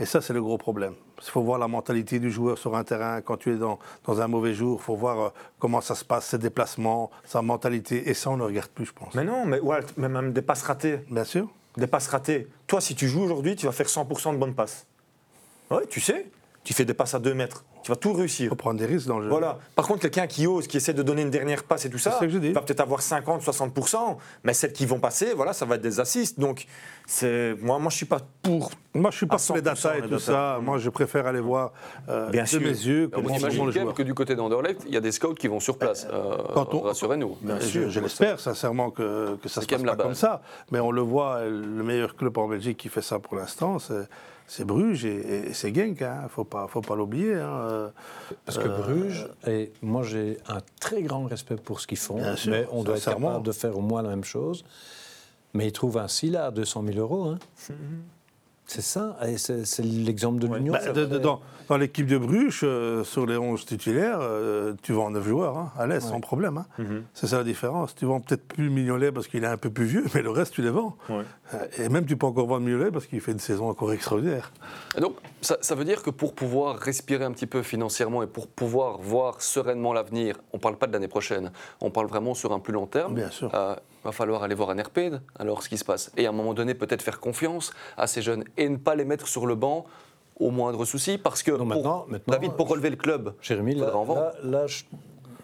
Et ça, c'est le gros problème. Il faut voir la mentalité du joueur sur un terrain. Quand tu es dans, dans un mauvais jour, il faut voir euh, comment ça se passe, ses déplacements, sa mentalité. Et ça, on ne regarde plus, je pense. Mais non, mais, ouais, mais même des passes ratées. Bien sûr. Des passes ratées. Toi, si tu joues aujourd'hui, tu vas faire 100% de bonnes passes. Oui, tu sais. tu fais des passes à 2 mètres. Tu vas tout réussir. faut prendre des risques dans le jeu. Voilà. Par contre, quelqu'un qui ose, qui essaie de donner une dernière passe et tout ça, C'est ce que je dis. va peut-être avoir 50, 60%, mais celles qui vont passer, voilà, ça va être des assists. Donc, c'est moi, moi, je suis pas pour. Moi, je suis pas pour les data 100% et tout data. ça. Moi, je préfère aller voir euh, Bien de sûr. mes yeux On comment imagine le joueur. que du côté d'Anderlecht, il y a des scouts qui vont sur place. Euh, quand on- Rassurez-nous. Euh, je je l'espère sincèrement que, que ça se passe pas comme ça. Mais on le voit, le meilleur club en Belgique qui fait ça pour l'instant, c'est c'est Bruges et, et c'est Genk. Il ne faut pas, faut pas l'oublier. hein. Euh, Parce que euh, Bruges, et moi j'ai un très grand respect pour ce qu'ils font, Bien sûr, mais on doit être capable de faire au moins la même chose. Mais ils trouvent un SILA à 200 000 euros. hein. C'est ça, et c'est l'exemple de l'Union. bah, dans dans l'équipe de Bruges, euh, sur les 11 titulaires, euh, tu vends 9 joueurs hein, à l'aise, sans problème. hein. Mhm. C'est ça la différence. Tu vends peut-être plus Mignolet parce qu'il est un peu plus vieux, mais le reste, tu les vends. Ouais. Euh, Et même, tu peux encore vendre Mignolet parce qu'il fait une saison encore extraordinaire. Et Donc, ça, ça veut dire que pour pouvoir respirer un petit peu financièrement et pour pouvoir voir sereinement l'avenir, on ne parle pas de l'année prochaine, on parle vraiment sur un plus long terme. Bien sûr. Euh, va falloir aller voir un RPD, alors ce qui se passe. Et à un moment donné, peut-être faire confiance à ces jeunes et ne pas les mettre sur le banc au moindre souci, parce que Non, pour- maintenant- maintenant, David, pour relever le club, Jérémy, là, faudra en vendre. là, là, je,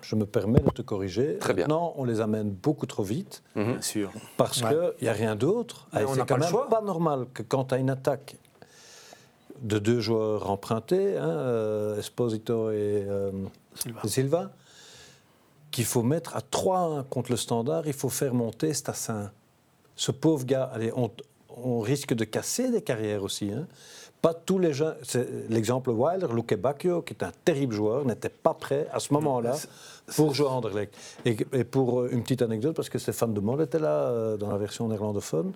je me permets de te corriger. Très bien. Maintenant, on les amène beaucoup trop vite Mhm. Bien sûr. parce Ouais. qu'il n'y a rien d'autre. C'est n'a quand pas le même choix. pas normal que quand tu as une attaque de deux joueurs empruntés, hein, euh, Esposito et euh, Silva. Silva, qu'il faut mettre à 3 contre le standard, il faut faire monter Stassin. Ce pauvre gars, allez, on, on risque de casser des carrières aussi. hein. Pas tous les gens. c'est L'exemple Wilder, Luke Bacchio, qui est un terrible joueur, n'était pas prêt à ce moment-là pour jouer à Anderlecht. Et, et pour euh, une petite anecdote, parce que Stéphane de Mol était là euh, dans la version néerlandophone.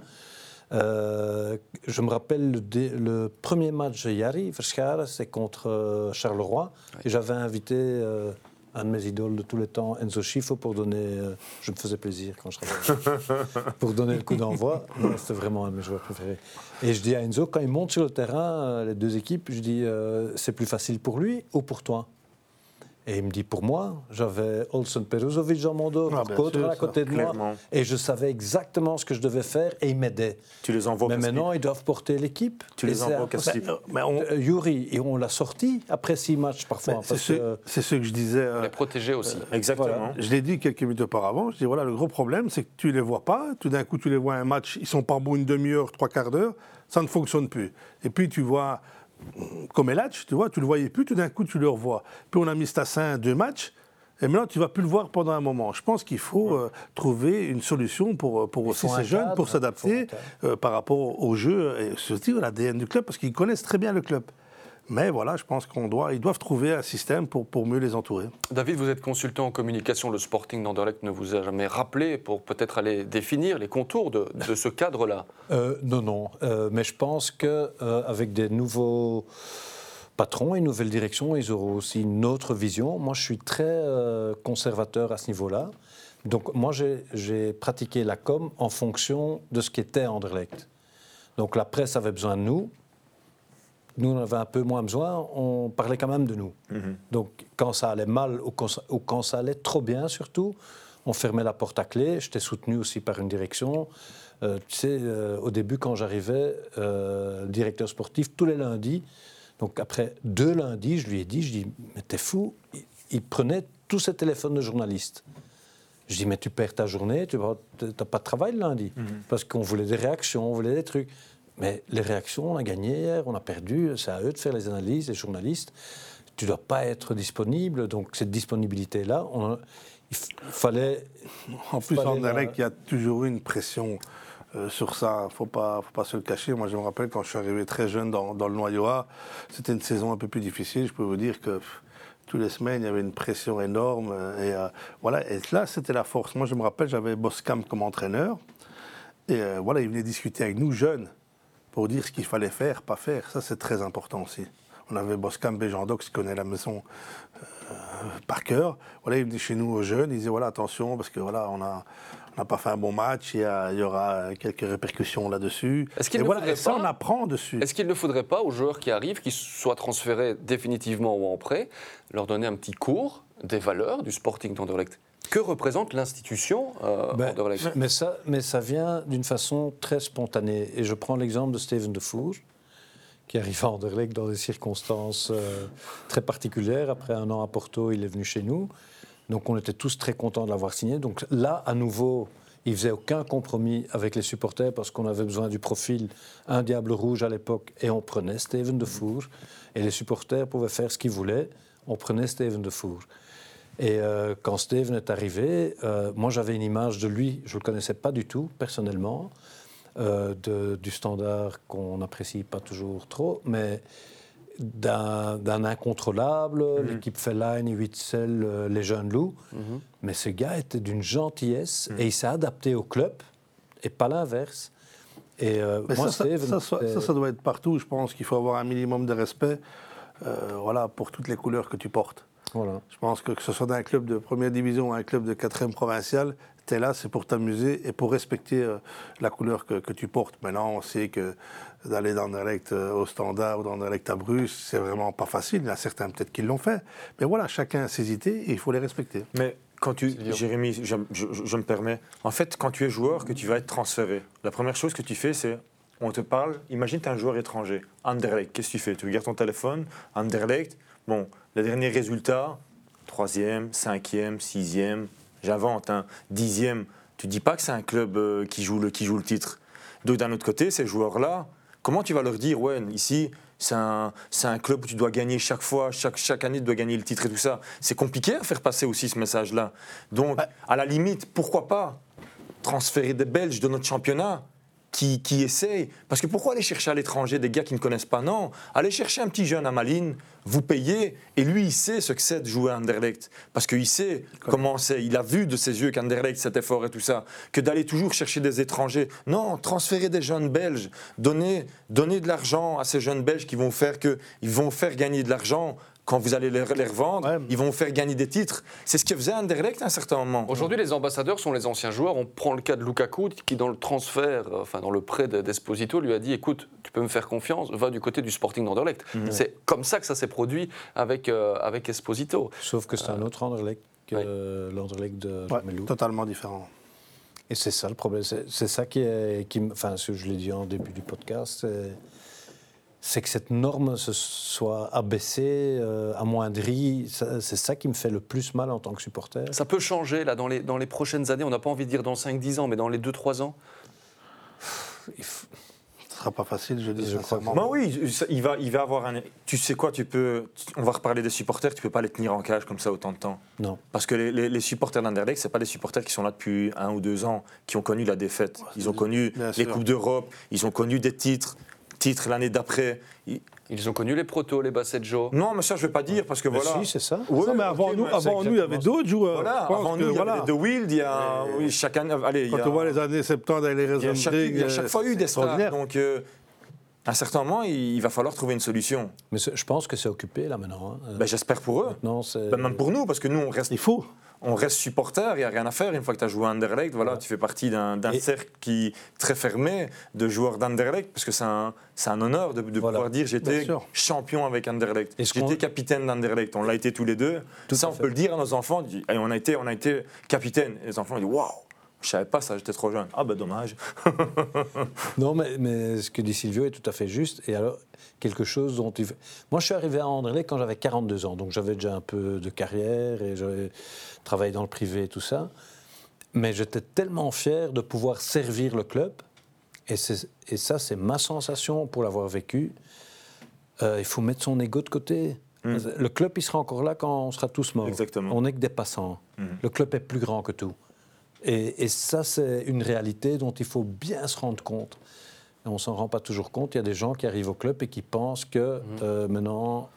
euh, je me rappelle le, dé- le premier match de Yari Verscharen, c'est contre euh, Charleroi. Et j'avais invité euh, un de mes idoles de tous les temps, Enzo Schifo, pour donner. euh, je me faisais plaisir quand je travaillais. pour donner le coup d'envoi. C'était vraiment un de mes joueurs préférés. Et je dis à Enzo, quand il monte sur le terrain, euh, les deux équipes, je dis euh, c'est plus facile pour lui ou pour toi? Et il me dit pour moi, j'avais Olsen Peruzovic dans mon dos, Ah, sûr, à ça, côté de clairement. moi, et je savais exactement ce que je devais faire et il m'aidait. Tu les envoies Mais maintenant, ils doivent porter l'équipe. Tu les envoies casse-pied. Mais on- Euh, Yuri, et on l'a sorti après six matchs parfois. c'est ce, que- c'est ce que je disais. euh, les protéger aussi. Exactement. Voilà. Je l'ai dit quelques minutes auparavant. Je dis voilà, le gros problème, c'est que tu les vois pas. Tout d'un coup, tu les vois un match, ils sont pas bons une demi-heure, trois quarts d'heure, ça ne fonctionne plus. Et puis tu vois, comme Elatch, tu vois, tu le voyais plus, tout d'un coup, tu le revois. Puis on a mis Stassin deux matchs. Et maintenant, tu vas plus le voir pendant un moment. Je pense qu'il faut euh, trouver une solution pour, pour aussi ces jeunes, cadre, pour s'adapter euh, par rapport au jeu et surtout à l'ADN du club, parce qu'ils connaissent très bien le club. Mais voilà, je pense qu'on doit, ils doivent trouver un système pour, pour mieux les entourer. David, vous êtes consultant en communication. Le Sporting d'Anderlecht ne vous a jamais rappelé pour peut-être aller définir les contours de, de ce cadre-là Euh, non, non. Euh, mais je pense qu'avec des nouveaux patrons et une nouvelle direction, ils auront aussi une autre vision. Moi, je suis très euh, conservateur à ce niveau-là. Donc, moi, j'ai- j'ai pratiqué la com en fonction de ce qu'était Anderlecht. Donc, la presse avait besoin de nous. Nous, on avait un peu moins besoin. On parlait quand même de nous. Donc, quand ça allait mal ou quand ça, ou quand ça allait trop bien, surtout, on fermait la porte à clé. J'étais soutenu aussi par une direction. Euh, tu sais, euh, au début, quand j'arrivais, euh, directeur sportif, tous les lundis, donc après deux lundis, je lui ai dit, je dis, mais t'es fou, il, il prenait tous ses téléphones de journalistes. Je dis, mais tu perds ta journée, tu n'as pas de travail le lundi. Parce qu'on voulait des réactions, on voulait des trucs. Mais les réactions, on a gagné hier, on a perdu, c'est à eux de faire les analyses, les journalistes. Tu ne dois pas être disponible, donc cette disponibilité-là, on- il fallait... En plus, fallait en la- Anderlecht, il y a toujours eu une pression euh, sur ça. Il ne faut pas, faut pas se le cacher. Moi, je me rappelle quand je suis arrivé très jeune dans, dans le noyau A, c'était une saison un peu plus difficile. Je peux vous dire que toutes les semaines, il y avait une pression énorme. euh, Et, euh, voilà. et là, c'était la force. Moi, je me rappelle, j'avais Boscam comme entraîneur. Et euh, voilà, il venait discuter avec nous, jeunes, pour dire ce qu'il fallait faire, pas faire. Ça, c'est très important aussi. On avait Boscam Béjandox qui connaît la maison euh, par cœur. Voilà, il venait chez nous aux jeunes, il disait voilà, attention, parce que voilà, on a. On n'a pas fait un bon match, il y, a- il y aura quelques répercussions là-dessus. Est-ce qu'il Et ne voilà, et ça, pas- on apprend dessus. Est-ce qu'il ne faudrait pas aux joueurs qui arrivent, qui soient transférés définitivement ou en prêt, leur donner un petit cours des valeurs du Sporting d'Anderlecht? Que représente l'institution euh, Ben, mais, ça, mais ça vient d'une façon très spontanée. Et je prends l'exemple de Steven de Four, qui arrive à Anderlecht dans des circonstances euh, très particulières. Après un an à Porto, il est venu chez nous. Donc on était tous très contents de l'avoir signé. Donc là, à nouveau, il faisait aucun compromis avec les supporters parce qu'on avait besoin du profil un diable rouge à l'époque et on prenait Steven de Four. Et les supporters pouvaient faire ce qu'ils voulaient. On prenait Steven de Four. Et euh, quand Steven est arrivé, euh, moi j'avais une image de lui, je ne le connaissais pas du tout personnellement, euh, de- du standard qu'on n'apprécie pas toujours trop, mais d'un incontrôlable, l'équipe Fellaini, Witzel, les jeunes loups. Mais ce gars était d'une gentillesse et il s'est adapté au club et pas l'inverse. Et moi, ça, ça, Steven, ça, doit être partout. Je pense qu'il faut avoir un minimum de respect voilà, pour toutes les couleurs que tu portes. Voilà. Je pense que que ce soit dans un club de première division ou un club de quatrième provincial, tu es là, c'est pour t'amuser et pour respecter euh, la couleur que, que tu portes. Maintenant, on sait que d'aller d'Anderlecht euh, au Standard ou d'Anderlecht à Bruges, c'est vraiment pas facile. Il y en a certains peut-être qui l'ont fait. Mais voilà, chacun a ses idées et il faut les respecter. Mais quand tu. Jérémy, je, je- je me permets, en fait, quand tu es joueur, que tu vas être transféré, la première chose que tu fais, c'est on te parle, imagine tu es un joueur étranger, Anderlecht, qu'est-ce que tu fais? Tu regardes ton téléphone, Anderlecht, bon, les derniers résultats, troisième, cinquième, sixième, j'invente, hein, dixième, tu dis pas que c'est un club euh, qui, joue le, qui joue le titre. Donc d'un autre côté, ces joueurs-là, comment tu vas leur dire, ouais, ici, c'est un, un club où tu dois gagner chaque fois, chaque, chaque année, tu dois gagner le titre et tout ça. C'est compliqué à faire passer aussi ce message-là. Donc, à la limite, pourquoi pas transférer des Belges de notre championnat qui, qui essayent Parce que pourquoi aller chercher à l'étranger des gars qui ne connaissent pas? Non, allez chercher un petit jeune à Malines, vous payez, et lui, il sait ce que c'est de jouer à Anderlecht. Parce qu'il sait comment c'est, il a vu de ses yeux qu'Anderlecht c'était fort et tout ça. Que d'aller toujours chercher des étrangers. Non, transférer des jeunes Belges, donner, donner de l'argent à ces jeunes Belges qui vont faire que, ils vont faire gagner de l'argent quand vous allez les, les revendre, Ouais. ils vont faire gagner des titres. C'est ce que faisait Anderlecht à un certain moment. Aujourd'hui, les ambassadeurs sont les anciens joueurs. On prend le cas de Lukaku, qui dans le transfert, euh, enfin dans le prêt de- d'Esposito, lui a dit écoute, tu peux me faire confiance, va du côté du Sporting d'Anderlecht. C'est comme ça que ça s'est produit avec, euh, avec Esposito. Sauf que c'est un autre Anderlecht que ouais. l'Anderlecht de Ouais, Romelu. totalement différent. Et c'est ça le problème. C'est ça qui est. Qui, enfin, ce que je l'ai dit en début du podcast, c'est- c'est que cette norme se soit abaissée, euh, amoindrie. C'est ça qui me fait le plus mal en tant que supporter. Ça peut changer là, dans, les, dans les prochaines années. On n'a pas envie de dire dans 5-10 ans, mais dans les 2-3 ans. Il faut- Ce sera pas facile, je dis Je crois sincèrement. Bah oui, il va, il va avoir un. Tu sais quoi, tu peux. On va reparler des supporters, tu peux pas les tenir en cage comme ça autant de temps. Non. Parce que les, les- les supporters d'Anderlecht, c'est pas des supporters qui sont là depuis un ou deux ans, qui ont connu la défaite. Ils ont connu Bien les sûr. coupes d'Europe, ils ont connu des titres, titres l'année d'après. Ils- ont connu les protos, les Bassetjo. Non, mais ça je veux pas dire parce que Mais voilà. si, c'est ça. Non, mais avant nous, mais avant nous, il y avait d'autres joueurs. Voilà, avant que, nous, il y avait The Wild, il y a. Oui, chaque année. Allez, Quand a- on voit les années 70 avec les il y a raisons chaque, il y a chaque fois eu des stars. Donc, euh, à un certain moment, il, il va falloir trouver une solution. Mais je pense que c'est occupé là maintenant. hein. Euh, Ben, J'espère pour eux. Ben, même pour nous, parce que nous, on reste, Il faut. On reste supporter, il n'y a rien à faire. Une fois que tu as joué à Anderlecht, voilà, tu fais partie d'un Et- cercle qui très fermé de joueurs d'Anderlecht, parce que c'est un, honneur de, de Voilà. pouvoir dire j'étais champion avec Anderlecht. J'étais capitaine d'Anderlecht, on l'a été tous les deux. Tout ça, on fait. peut le dire à nos enfants, Allez, on, a été, on a été capitaine. Et les enfants ils disent waouh, je savais pas ça, j'étais trop jeune. Ah ben dommage. Non, mais, mais ce que dit Silvio est tout à fait juste. Et alors, quelque chose dont il... Moi, je suis arrivé à Anderlecht quand j'avais 42 ans, donc j'avais déjà un peu de carrière et j'avais travaillé dans le privé et tout ça. Mais j'étais tellement fier de pouvoir servir le club, et, ça, c'est ma sensation pour l'avoir vécu. Euh, il faut mettre son ego de côté. Le club, il sera encore là quand on sera tous morts. Mm. Exactement. On n'est que des passants. Le club est plus grand que tout. Et, et ça, c'est une réalité dont il faut bien se rendre compte. Et on s'en rend pas toujours compte. Il y a des gens qui arrivent au club et qui pensent que euh, maintenant,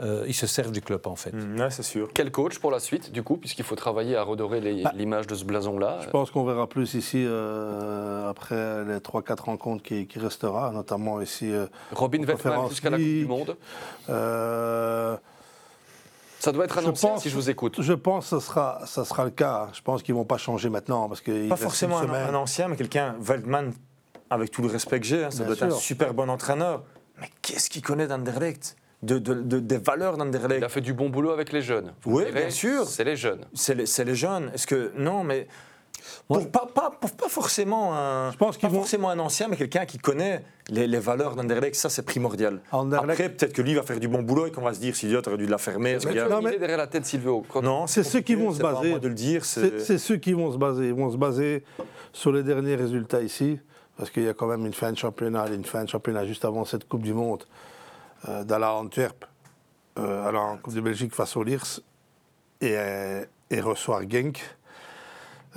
euh, ils se servent du club en fait. Mm, ouais, c'est sûr. Quel coach pour la suite, du coup, puisqu'il faut travailler à redorer Bah, l'image de ce blason-là Je pense qu'on verra plus ici euh, après les 3-4 rencontres qui, qui restera, notamment ici. euh, Robin Conférence jusqu'à la Coupe du. Monde. Ça doit être Je annoncé pense- si je vous écoute. je pense que ce sera, ça sera le cas. Je pense qu'ils ne vont pas changer maintenant. Parce que il Pas forcément une un, semaine. un ancien, mais quelqu'un, Waldman, avec tout le respect que j'ai, hein, ça Bien doit être un super bon entraîneur. Mais qu'est-ce qu'il connaît d'Anderlecht? De, de- de- Des valeurs Il d'Anderlecht a fait du bon boulot avec les jeunes. Vous Oui, bien sûr. C'est les jeunes. C'est les, c'est les jeunes. Est-ce que. Non, mais. Moi, Pour- pas, pas, pour- pas forcément un, Je pense pas vont- forcément un ancien, mais quelqu'un qui connaît les, les valeurs d'Anderlecht, ça c'est primordial. Anderlecht- Après, peut-être que lui va faire du bon boulot et qu'on va se dire, Silvio, aurait dû la fermer. Mais Non, mais- derrière la tête, Silvio. Non, C'est ceux qui vont se c'est pas à baser. moi de le dire. C'est ceux qui vont se baser. Ils vont se baser sur les derniers résultats ici, parce qu'il y a quand même une fin de championnat, une fin de championnat juste avant cette Coupe du Monde, euh, Antwerp, euh, aller en Coupe de Belgique face au Lirs, et, et recevoir Genk.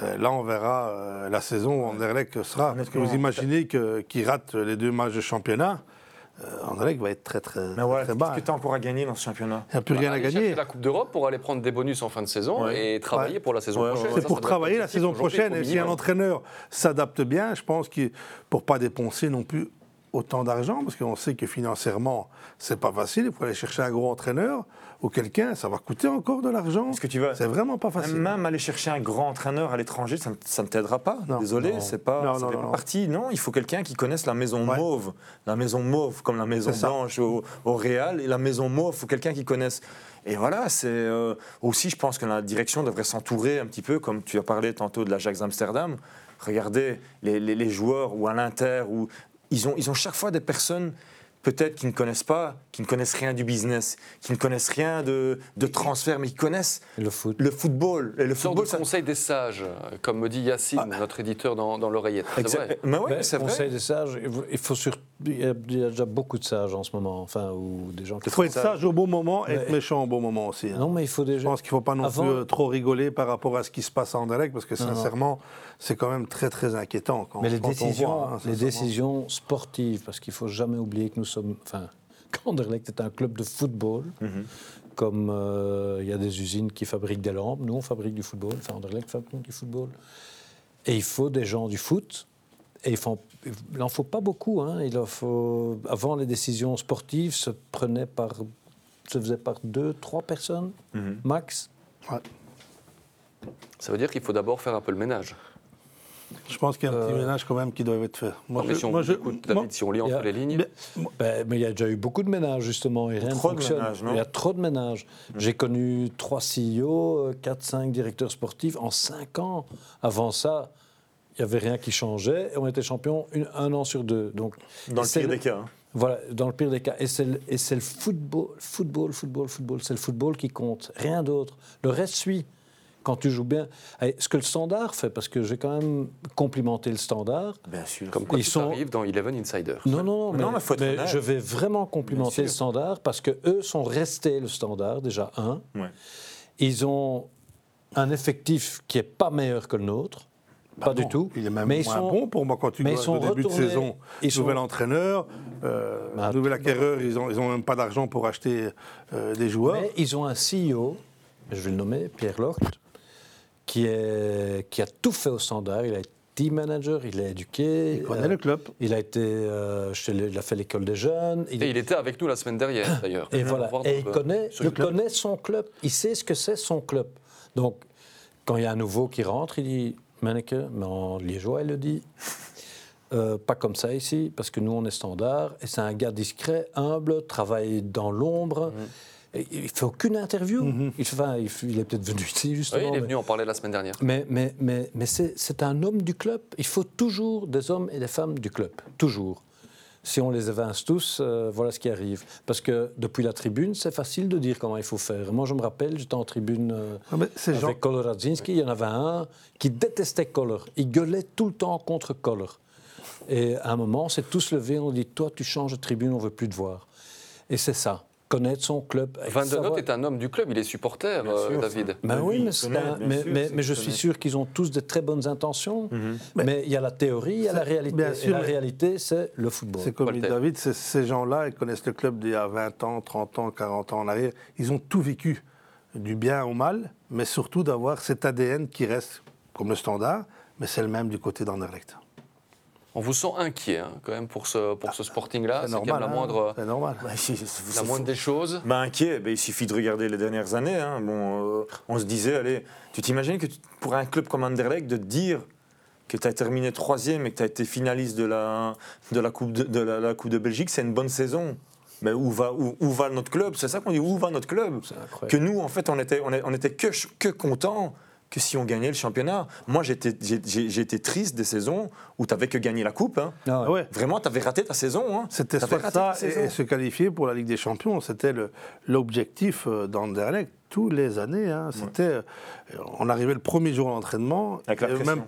Euh, là, on verra euh, la saison où Anderlecht sera. Parce que vous imaginez que- qu'il rate les deux matchs de championnat, euh, Anderlecht va être très très, Mais ouais, très qu'est-ce bas. que tu as encore à gagner dans ce championnat? Il n'y a plus rien à gagner. la Coupe d'Europe pour aller prendre des bonus en fin de saison Ouais. et travailler Ouais. pour la saison Ouais, prochaine. C'est Ça, pour ça travailler la saison prochaine. Et si un minimum. entraîneur s'adapte bien, je pense que pour pas dépenser non plus autant d'argent, parce qu'on sait que financièrement, c'est pas facile. Il faut aller chercher un gros entraîneur ou quelqu'un, ça va coûter encore de l'argent. Est-ce que tu vas- C'est vraiment pas facile. Même aller chercher un grand entraîneur à l'étranger, ça, ne- ça ne t'aidera pas. Non. Désolé, Non. c'est pas, Non, ça non, fait non, pas non. partie. Non, il faut quelqu'un qui connaisse la maison Ouais. mauve, la maison mauve comme la maison blanche au, au Real et la maison mauve. Il faut quelqu'un qui connaisse. Et voilà, c'est euh, aussi, je pense que la direction devrait s'entourer un petit peu, comme tu as parlé tantôt de l'Ajax Amsterdam. Regardez les, les- les joueurs ou à l'Inter où ils ont, ils ont chaque fois des personnes peut-être qui ne connaissent pas, qui ne connaissent rien du business, qui ne connaissent rien de, de transfert, mais qui connaissent le foot. le football. Et le Une sorte de football, ça- conseil des sages, euh, comme me dit Yacine, notre éditeur dans, dans l'oreillette. C'est Exact- vrai. Mais oui, c'est vrai. conseil des sages, il faut- sur- il y a déjà beaucoup de sages en ce moment, enfin, ou des gens qui Il faut être sage au bon moment et être méchant au bon moment aussi. hein. Non, mais il faut Je déjà. pense qu'il ne faut pas non Avant- plus euh, trop rigoler par rapport à ce qui se passe à Anderlecht, parce que Non, non. C'est quand même très très inquiétant. Quand, Mais les quand on décisions, voit, hein, les décisions sportives, parce qu'il faut jamais oublier que nous sommes, enfin, qu'Anderlecht est un club de football, Mhm. comme euh, il y a des usines qui fabriquent des lampes, nous on fabrique du football, enfin Anderlecht fabrique du football. Et il faut des gens du foot. Et il faut- il n'en faut pas beaucoup. hein. Il en faut, avant, les décisions sportives se prenaient par, se faisaient par deux, trois personnes Mhm. max. Ouais. Ça veut dire qu'il faut d'abord faire un peu le ménage. Je pense qu'il y a un petit Euh, ménage quand même qui doit être fait. Moi, Non, mais je- si on moi, je- écoute, moi- si on lit entre a- les lignes, mais- Ben, mais il y a déjà eu beaucoup de ménages, justement, et rien ne Trop de fonctionne. ménages, non il y a trop de ménages. J'ai connu trois CEO, 4-5 directeurs sportifs en 5 ans. Avant ça, il n'y avait rien qui changeait et on était champion une- un an sur deux. Donc, Dans le pire des cas. hein. Voilà, dans le pire des cas. Et c'est le, et c'est le football, football, football, football. C'est le football qui compte, rien d'autre. Le reste suit. Quand tu joues bien. Et ce que le standard fait, parce que j'ai quand même complimenté le standard, Bien sûr. comme quoi Ils sont- arrive dans Eleven Insider. non, non, non, Mais non, mais je vais vraiment complimenter le standard parce que eux sont restés le standard, déjà un. Ouais. Ils ont un effectif qui est pas meilleur que le nôtre, pas Bah du non, tout. Il est même mais ils moins sont, bon pour moi quand tu vois ils sont au début de saison. ils sont- Nouvel entraîneur, euh, Bah, nouvel acquéreur, ils n'ont ils ont même pas d'argent pour acheter euh, des joueurs. mais ils ont un CEO, je vais le nommer, Pierre Locht, qui, est, qui a tout fait au standard. Il a été team manager, il est éduqué. Il connaît euh, le club. il a été, euh, chez il a fait l'école des jeunes. Il, Et il était avec nous la semaine dernière, d'ailleurs. Et voilà. Et il dans- connaît, il connaît son club. Il sait ce que c'est son club. Donc, quand il y a un nouveau qui rentre, il dit Manneke, mais en liégeois, il le dit. Euh, pas comme ça ici, parce que nous, on est standard. Et c'est un gars discret, humble, travaille dans l'ombre. Mhm. Il ne fait aucune interview. il, fait- enfin, il, fait- il est peut-être venu ici, justement. Oui, il est mais- venu en parler la semaine dernière. mais, mais, mais, mais c'est un homme du club. Il faut toujours des hommes et des femmes du club. Toujours. Si on les évince tous, euh, voilà ce qui arrive. Parce que depuis la tribune, c'est facile de dire comment il faut faire. Moi, je me rappelle, j'étais en tribune euh, Ah, mais avec gens- Koller Radzinski. Il y en avait un qui détestait Koller. Il gueulait tout le temps contre Koller. Et à un moment, on s'est tous levés, on dit Toi, tu changes de tribune, on ne veut plus te voir. Et c'est ça. Connaître son club. Van den savoir- est un homme du club, il est supporter, Bien euh, sûr, David. ben Oui, mais, c'est connaît, un- bien mais, sûr, mais- c'est mais je suis sûr qu'ils ont tous de très bonnes intentions. Mais il y a la théorie, il y a la réalité. Bien Et sûr, la réalité, c'est le football. C'est comme dit. David, ces gens-là, ils connaissent le club d'il y a 20 ans, 30 ans, 40 ans en arrière. Ils ont tout vécu, du bien au mal, mais surtout d'avoir cet ADN qui reste comme le standard, mais c'est le même du côté d'Anderlecht. On vous sent inquiet hein, quand même pour ce, pour ce Sporting-là. C'est C'est quand même normal. la hein, moindre, c'est normal. C'est- c'est- la moindre des choses. Bah, inquiet, bah, il suffit de regarder les dernières années. hein. Bon, euh, on se disait, allez, tu t'imagines que tu- pour un club comme Anderlecht, de te dire que tu as terminé troisième et que tu as été finaliste de la, de la, coupe, de, de la, la Coupe de Belgique, c'est une bonne saison. Mais où va, où, où va notre club? C'est ça qu'on dit, où va notre club? C'est. Que nous, en fait, on était, on était que, que contents que si on gagnait le championnat. Moi, j'étais- j'ai été triste des saisons où tu n'avais que gagné la coupe. hein. Ah ouais. Vraiment, tu avais raté ta saison. hein. C'était soit ça et, et se qualifier pour la Ligue des Champions. C'était l'objectif euh, d'Anderlecht tous les années. hein. C'était, euh, on arrivait le premier jour à l'entraînement.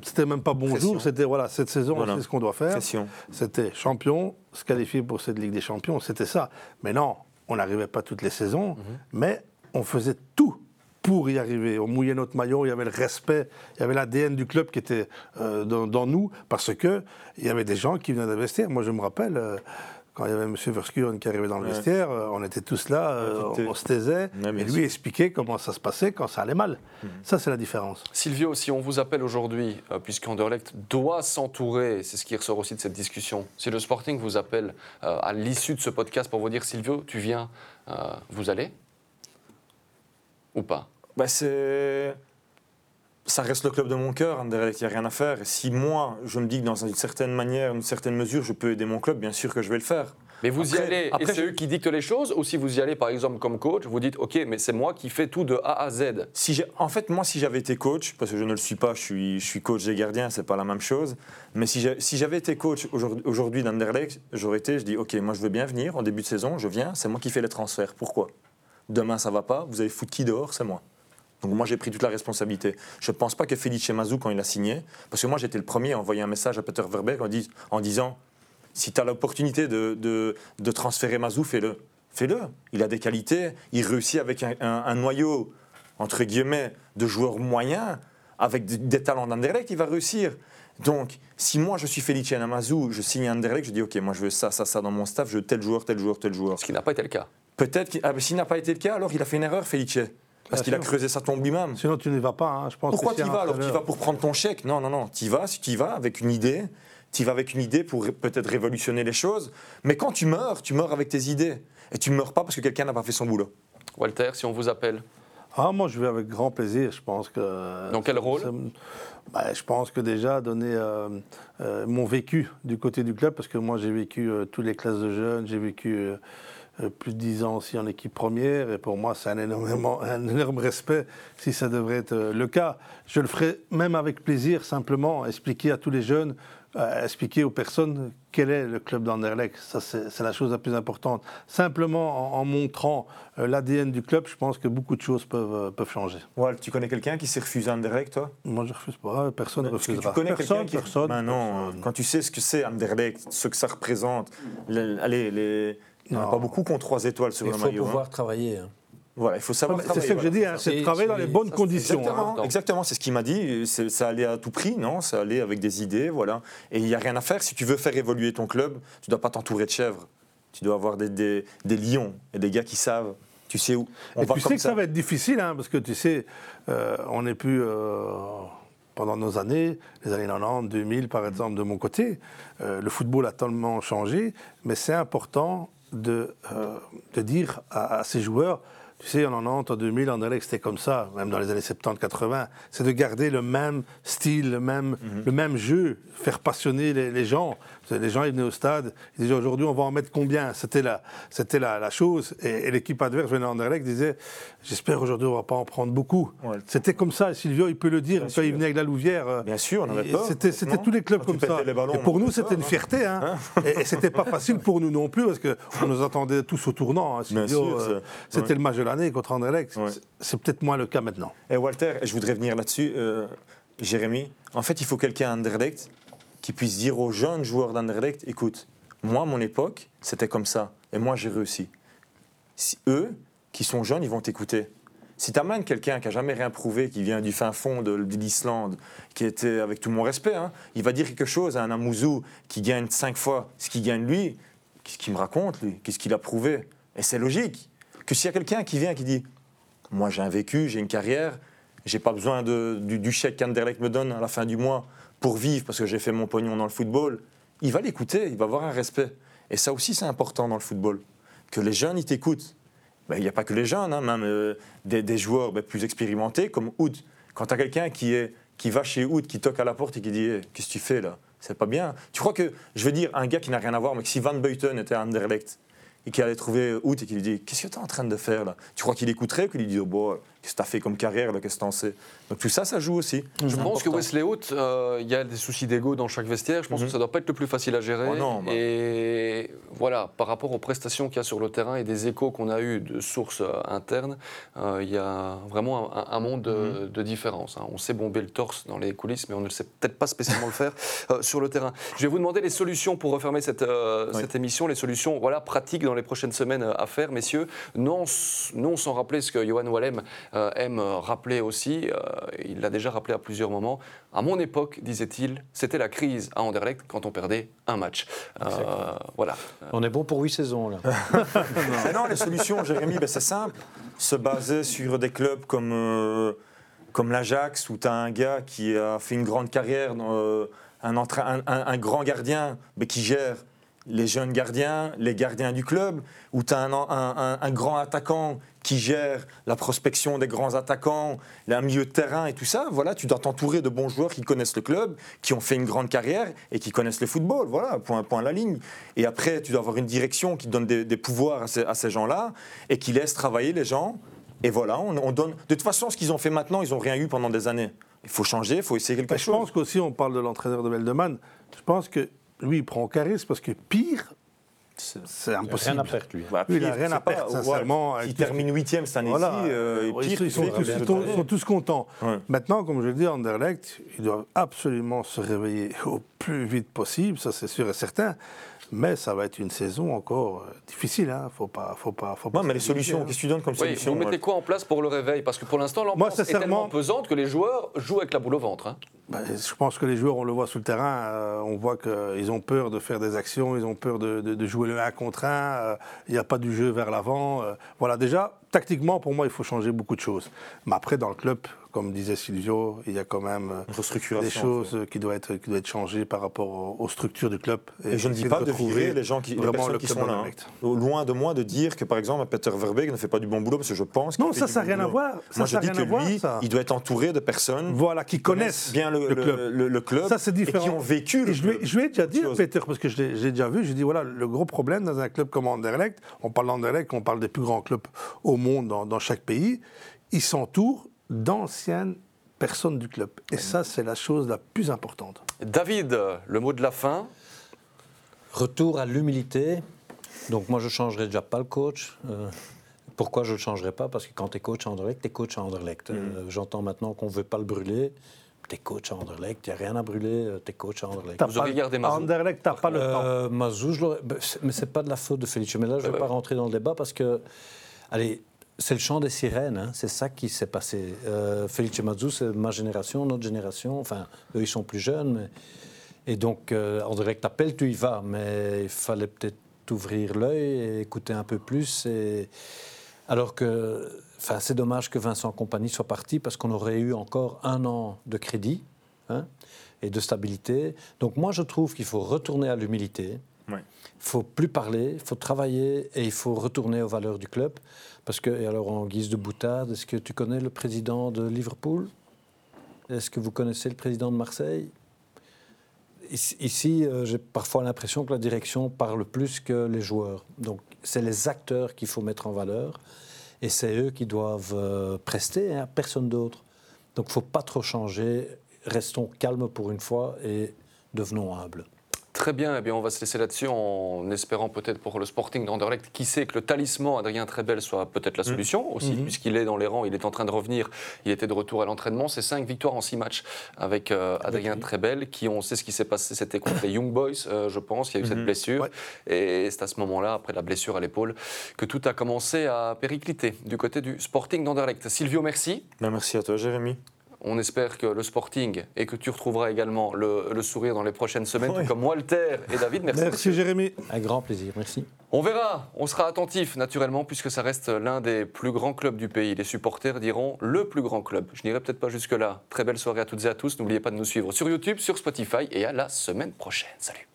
C'était même pas bonjour. C'était voilà cette saison, Voilà. sait ce qu'on doit faire. C'était champion, se qualifier pour cette Ligue des Champions. C'était ça. Mais non, on n'arrivait pas toutes les saisons, mais on faisait tout pour y arriver. On mouillait notre maillot, il y avait le respect, il y avait l'ADN du club qui était euh, dans, dans nous, parce que il y avait des gens qui venaient d'investir. Moi, je me rappelle. euh, quand il y avait M. Verskuren qui arrivait dans le Ouais. vestiaire, euh, on était tous là, euh, on se taisait, Ouais, et lui sûr. expliquait comment ça se passait quand ça allait mal. Ça, c'est la différence. Silvio, si on vous appelle aujourd'hui, euh, puisqu'Anderlecht doit s'entourer, c'est ce qui ressort aussi de cette discussion, si le Sporting vous appelle euh, à l'issue de ce podcast pour vous dire Silvio, tu viens, euh, vous allez Ou pas? Bah, c'est... Ça reste le club de mon cœur, Anderlecht, il n'y a rien à faire. Et si moi, je me dis que dans une certaine manière, une certaine mesure, je peux aider mon club, bien sûr que je vais le faire. Mais vous y allez, après, et c'est je- eux qui dictent les choses, ou si vous y allez par exemple comme coach, vous dites ok, mais c'est moi qui fais tout de A à Z. Si j'ai- en fait, moi, si j'avais été coach, parce que je ne le suis pas, je suis, je suis coach des gardiens, c'est pas la même chose. Mais si j'ai- si j'avais été coach aujourd'hui- aujourd'hui d'Anderlecht, j'aurais été, je dis, ok, moi je veux bien venir en début de saison, je viens, c'est moi qui fais les transferts. Pourquoi? Demain ça va pas, vous avez foutu qui dehors, c'est moi. Donc moi j'ai pris toute la responsabilité. Je ne pense pas que Felice Mazou, quand il a signé, parce que moi j'étais le premier à envoyer un message à Peter Verbeek en, dis- en disant, si tu as l'opportunité de, de- de transférer Mazou, fais-le. Fais-le. Il a des qualités, il réussit avec un, un- un noyau, entre guillemets, de joueurs moyens, avec des, des talents d'Anderlecht, il va réussir. Donc, si moi je suis Felice Mazou, je signe Anderlecht, je dis ok, moi je veux ça, ça, ça dans mon staff, je veux tel joueur, tel joueur, tel joueur. Ce qui n'a pas été le cas. Peut-être ah, s'il n'a pas été le cas, alors il a fait une erreur, Felice. Parce qu'il a creusé sa tombe lui-même. Sinon, tu n'y vas pas. hein. Je pense Pourquoi tu un vas? Alors Tu vas pour prendre ton chèque? Non, non, non. Tu vas, si tu y vas avec une idée, tu vas avec une idée pour peut-être révolutionner les choses. Mais quand tu meurs, tu meurs avec tes idées. Et tu ne meurs pas parce que quelqu'un n'a pas fait son boulot. Walter, si on vous appelle, Ah, moi, je vais avec grand plaisir. Je pense que. Dans quel rôle? bah, Je pense que déjà donner euh, euh, mon vécu du côté du club, parce que moi, j'ai vécu euh, toutes les classes de jeunes, j'ai vécu plus de 10 ans aussi en équipe première, et pour moi, c'est un, énormément- un énorme respect si ça devrait être euh, le cas. Je le ferai même avec plaisir, simplement expliquer à tous les jeunes, euh, expliquer aux personnes quel est le club d'Anderlecht. Ça, c'est la chose la plus importante. Simplement en, en montrant euh, l'ADN du club, je pense que beaucoup de choses peuvent, euh, peuvent changer. Ouais, tu connais quelqu'un qui s'est refusé Anderlecht, toi? Moi, je refuse pas. Personne ne Parce que refusera. tu connais quelqu'un personne, qui... personne. Ben non, personne. quand tu sais ce que c'est Anderlecht, ce que ça représente, les- allez, les... il n'y en a pas beaucoup qui ont trois étoiles sur Il le faut maillot. hein. pouvoir travailler. hein. Voilà, il faut savoir mais C'est travailler, ce que je voilà. dis, hein, c'est de travailler dans les bonnes ça, conditions. Exactement, hein. c'est ce qu'il m'a dit. C'est- Ça allait à tout prix, non Ça allait avec des idées, voilà. Et il n'y a rien à faire. Si tu veux faire évoluer ton club, tu ne dois pas t'entourer de chèvres. Tu dois avoir des, des- des lions et des gars qui savent. Tu sais où on Et va tu comme sais que ça va être difficile, hein, parce que tu sais, euh, on n'est plus, euh, pendant nos années, les années 90, 2000 par exemple, de mon côté, euh, le football a tellement changé, mais c'est important de, euh, de dire à, à ces joueurs, tu sais, en 90, en 2000, en Alex, c'était comme ça, même dans les années 70, 80, c'est de garder le même style, le même, le même jeu, faire passionner les, les gens. Les gens, ils venaient au stade, ils disaient aujourd'hui, on va en mettre combien? C'était la, c'était la, la chose. Et, et l'équipe adverse venait en Anderlecht disait, j'espère aujourd'hui, on va pas en prendre beaucoup. Ouais. C'était comme ça, et Silvio, il peut le dire, Bien quand il venait avec la Louvière. euh, Bien sûr, on avait peur, C'était, c'était tous les clubs Quand comme ça. ballons, et on pour nous, c'était une fierté. Hein. et, et c'était pas facile pour nous non plus, parce qu'on nous attendait tous au tournant. hein, Silvio, euh, c'était ouais. le match de l'année contre Anderlecht. Ouais. C'est- C'est peut-être moins le cas maintenant. Et Walter, je voudrais venir là-dessus, euh, Jérémy. En fait, il faut quelqu'un à Anderlecht qui puisse dire aux jeunes joueurs d'Anderlecht écoute, moi, mon époque, c'était comme ça. Et moi, j'ai réussi. Si eux, qui sont jeunes, ils vont t'écouter. Si tu amènes quelqu'un qui n'a jamais rien prouvé, qui vient du fin fond de, de l'Islande, qui était, avec tout mon respect, hein, il va dire quelque chose à un Amouzou qui gagne cinq fois ce qu'il gagne lui. Qu'est-ce qu'il me raconte, lui? Qu'est-ce qu'il a prouvé? Et c'est logique. Que s'il y a quelqu'un qui vient qui dit moi, j'ai un vécu, j'ai une carrière, j'ai pas besoin du, du chèque qu'Anderlecht me donne à la fin du mois pour vivre parce que j'ai fait mon pognon dans le football. Il va l'écouter, il va avoir un respect. Et ça aussi, c'est important dans le football. Que les jeunes, ils t'écoutent. Ben, Il n'y a pas que les jeunes, hein, même euh, des, des joueurs ben, plus expérimentés comme Oud. Quand tu as quelqu'un qui, est, qui va chez Oud, qui toque à la porte et qui dit Eh, Qu'est-ce que tu fais là? C'est pas bien. Tu crois que, je veux dire, un gars qui n'a rien à voir, mais que si Van Beuten était à Anderlecht et qui allait trouver Oud et qui lui dit Qu'est-ce que tu es en train de faire là? Tu crois qu'il écouterait ou qu'il lui dit oh, bon, Qu'est-ce que tu as fait comme carrière, qu'est-ce que t'en sais? Donc tout ça, ça joue aussi. Je pense que Wesley Hout, euh, il y a des soucis d'ego dans chaque vestiaire. Je pense Mhm. que ça doit pas être le plus facile à gérer. Oh non, bah. Et voilà, par rapport aux prestations qu'il y a sur le terrain et des échos qu'on a eu de sources euh, internes, euh, il y a vraiment un, un monde de, Mhm. de différence. hein. On sait bomber le torse dans les coulisses, mais on ne sait peut-être pas spécialement le faire euh, sur le terrain. Je vais vous demander les solutions pour refermer cette, euh, Oui. cette émission, les solutions voilà, pratiques dans les prochaines semaines à faire, messieurs. Non, non sans rappeler ce que Johan Wallem aime euh, rappeler aussi. euh, il l'a déjà rappelé à plusieurs moments. À mon époque, disait-il, c'était la crise à Anderlecht quand on perdait un match. Euh, voilà. On est bon pour huit saisons, là. Mais non, les solutions, Jérémy, ben, c'est simple. Se baser sur des clubs comme, euh, comme l'Ajax, où tu as un gars qui a fait une grande carrière, dans, euh, un, entra- un- un- un grand gardien mais qui gère les jeunes gardiens, les gardiens du club, où tu as un, un- un- un grand attaquant qui gère la prospection des grands attaquants, un milieu de terrain et tout ça. Voilà, tu dois t'entourer de bons joueurs qui connaissent le club, qui ont fait une grande carrière et qui connaissent le football. Voilà, point, point à la ligne. Et après, tu dois avoir une direction qui donne des, des pouvoirs à ces, à ces gens-là et qui laisse travailler les gens. Et voilà, on, on donne. De toute façon, ce qu'ils ont fait maintenant, ils n'ont rien eu pendant des années. Il faut changer, il faut essayer quelque Mais je chose. pense qu'aussi, on parle de l'entraîneur de Beldeman. Je pense que lui, il prend au charisme parce que pire, C'est- c'est Il a impossible. rien à perdre, lui. Bah, Lui, il a pire, rien à pas- perdre, ouais, sincèrement, Il avec tout ce termine huitième cette année-ci. Voilà, euh, ils, pire, sont, ils sont c'est- tous, c'est- ils sont- sont tous contents. Ouais. Maintenant, comme je le dis, Anderlecht, ils doivent absolument se réveiller au plus vite possible, ça c'est sûr et certain. Mais ça va être une saison encore euh, difficile. Hein. Faut pas, faut pas, faut pas. Ouais, mais les solutions, qu'est-ce que tu donnes comme Oui, solution vous mettez quoi en place pour le réveil? Parce que pour l'instant, l'ambiance est tellement pesante que les joueurs jouent avec la boule au ventre. hein. Ben, je pense que les joueurs, on le voit sur le terrain, euh, on voit qu'ils ont peur de faire des actions, ils ont peur de, de- de jouer le 1 contre 1, euh, il n'y a pas du jeu vers l'avant. euh, voilà, déjà, tactiquement, pour moi, il faut changer beaucoup de choses. Mais après, dans le club, comme disait Silvio, il y a quand même euh, des choses euh, qui doivent être, qui doivent être changées par rapport aux, structures du club. Et je ne dis pas de virer les gens qui, les personnes le qui club sont là. hein. Loin de moi de dire que, par exemple, Peter Verbeek ne fait pas du bon boulot, parce que je pense qu'il Non, ça, ça n'a bon rien à voir. Ça, Moi, ça je dis que voir, lui, ça. il doit être entouré de personnes Voilà, qui connaissent bien le, le club. le- club Ça, c'est différent. et qui ont vécu le je club. je lui ai déjà dit, Chose. Peter, parce que je l'ai déjà vu, je lui ai dit, voilà, le gros problème dans un club comme Anderlecht, on parle d'Anderlecht, on parle des plus grands clubs au monde dans chaque pays, ils s'entourent d'anciennes personnes du club. Et ça, c'est la chose la plus importante. David, le mot de la fin. Retour à l'humilité. Donc moi, je changerai déjà pas le coach. Euh, pourquoi je ne le changerai pas? Parce que quand tu es coach à Anderlecht, tu es coach à Anderlecht. Euh, J'entends maintenant qu'on ne veut pas le brûler. Tu es coach à Anderlecht, il n'y a rien à brûler, tu es coach à Anderlecht. T'as Vous pas- auriez gardé Mazou Anderlecht, tu n'as pas le temps. Euh, Mazou, je mais c'est pas de la faute de Felice. Mais là, je ne vais Ouais, pas rentrer dans le débat parce que, allez, c'est le chant des sirènes. hein, c'est ça qui s'est passé. Euh, Mazou, c'est ma génération, notre génération. Enfin, eux, ils sont plus jeunes. Et donc, euh, Anderlecht t'appelle, tu y vas. Mais il fallait peut-être ouvrir l'œil et écouter un peu plus. Et... Alors que, enfin, c'est dommage que Vincent Compagnie soit parti parce qu'on aurait eu encore un an de crédit hein, et de stabilité. Donc moi, je trouve qu'il faut retourner à l'humilité. Il faut plus parler, il faut travailler et il faut retourner aux valeurs du club. Parce que, et alors en guise de boutade, est-ce que tu connais le président de Liverpool? Est-ce que vous connaissez le président de Marseille? Ici, euh, j'ai parfois l'impression que la direction parle plus que les joueurs. Donc, c'est les acteurs qu'il faut mettre en valeur et c'est eux qui doivent euh, prester, hein, personne d'autre. Donc, ne faut pas trop changer. Restons calmes pour une fois et devenons humbles. Très bien, eh bien, on va se laisser là-dessus en espérant peut-être pour le Sporting d'Anderlecht, qui sait que le talisman Adrien Trebel soit peut-être la solution aussi, puisqu'il est dans les rangs, il est en train de revenir, il était de retour à l'entraînement. C'est cinq victoires en six matchs avec euh, Adrien Trebel, qui on sait ce qui s'est passé, c'était contre les Young Boys, euh, je pense, il y a eu cette blessure. Ouais. Et c'est à ce moment-là, après la blessure à l'épaule, que tout a commencé à péricliter du côté du Sporting d'Anderlecht. Silvio, merci. Ben, merci à toi, Jérémy. On espère que le Sporting et que tu retrouveras également le, le sourire dans les prochaines semaines, Oui. tout comme Walter et David. Merci. Merci, Jérémy. Un grand plaisir, merci. On verra, on sera attentif naturellement puisque ça reste l'un des plus grands clubs du pays. Les supporters diront le plus grand club. Je n'irai peut-être pas jusque-là. Très belle soirée à toutes et à tous. N'oubliez pas de nous suivre sur YouTube, sur Spotify et à la semaine prochaine. Salut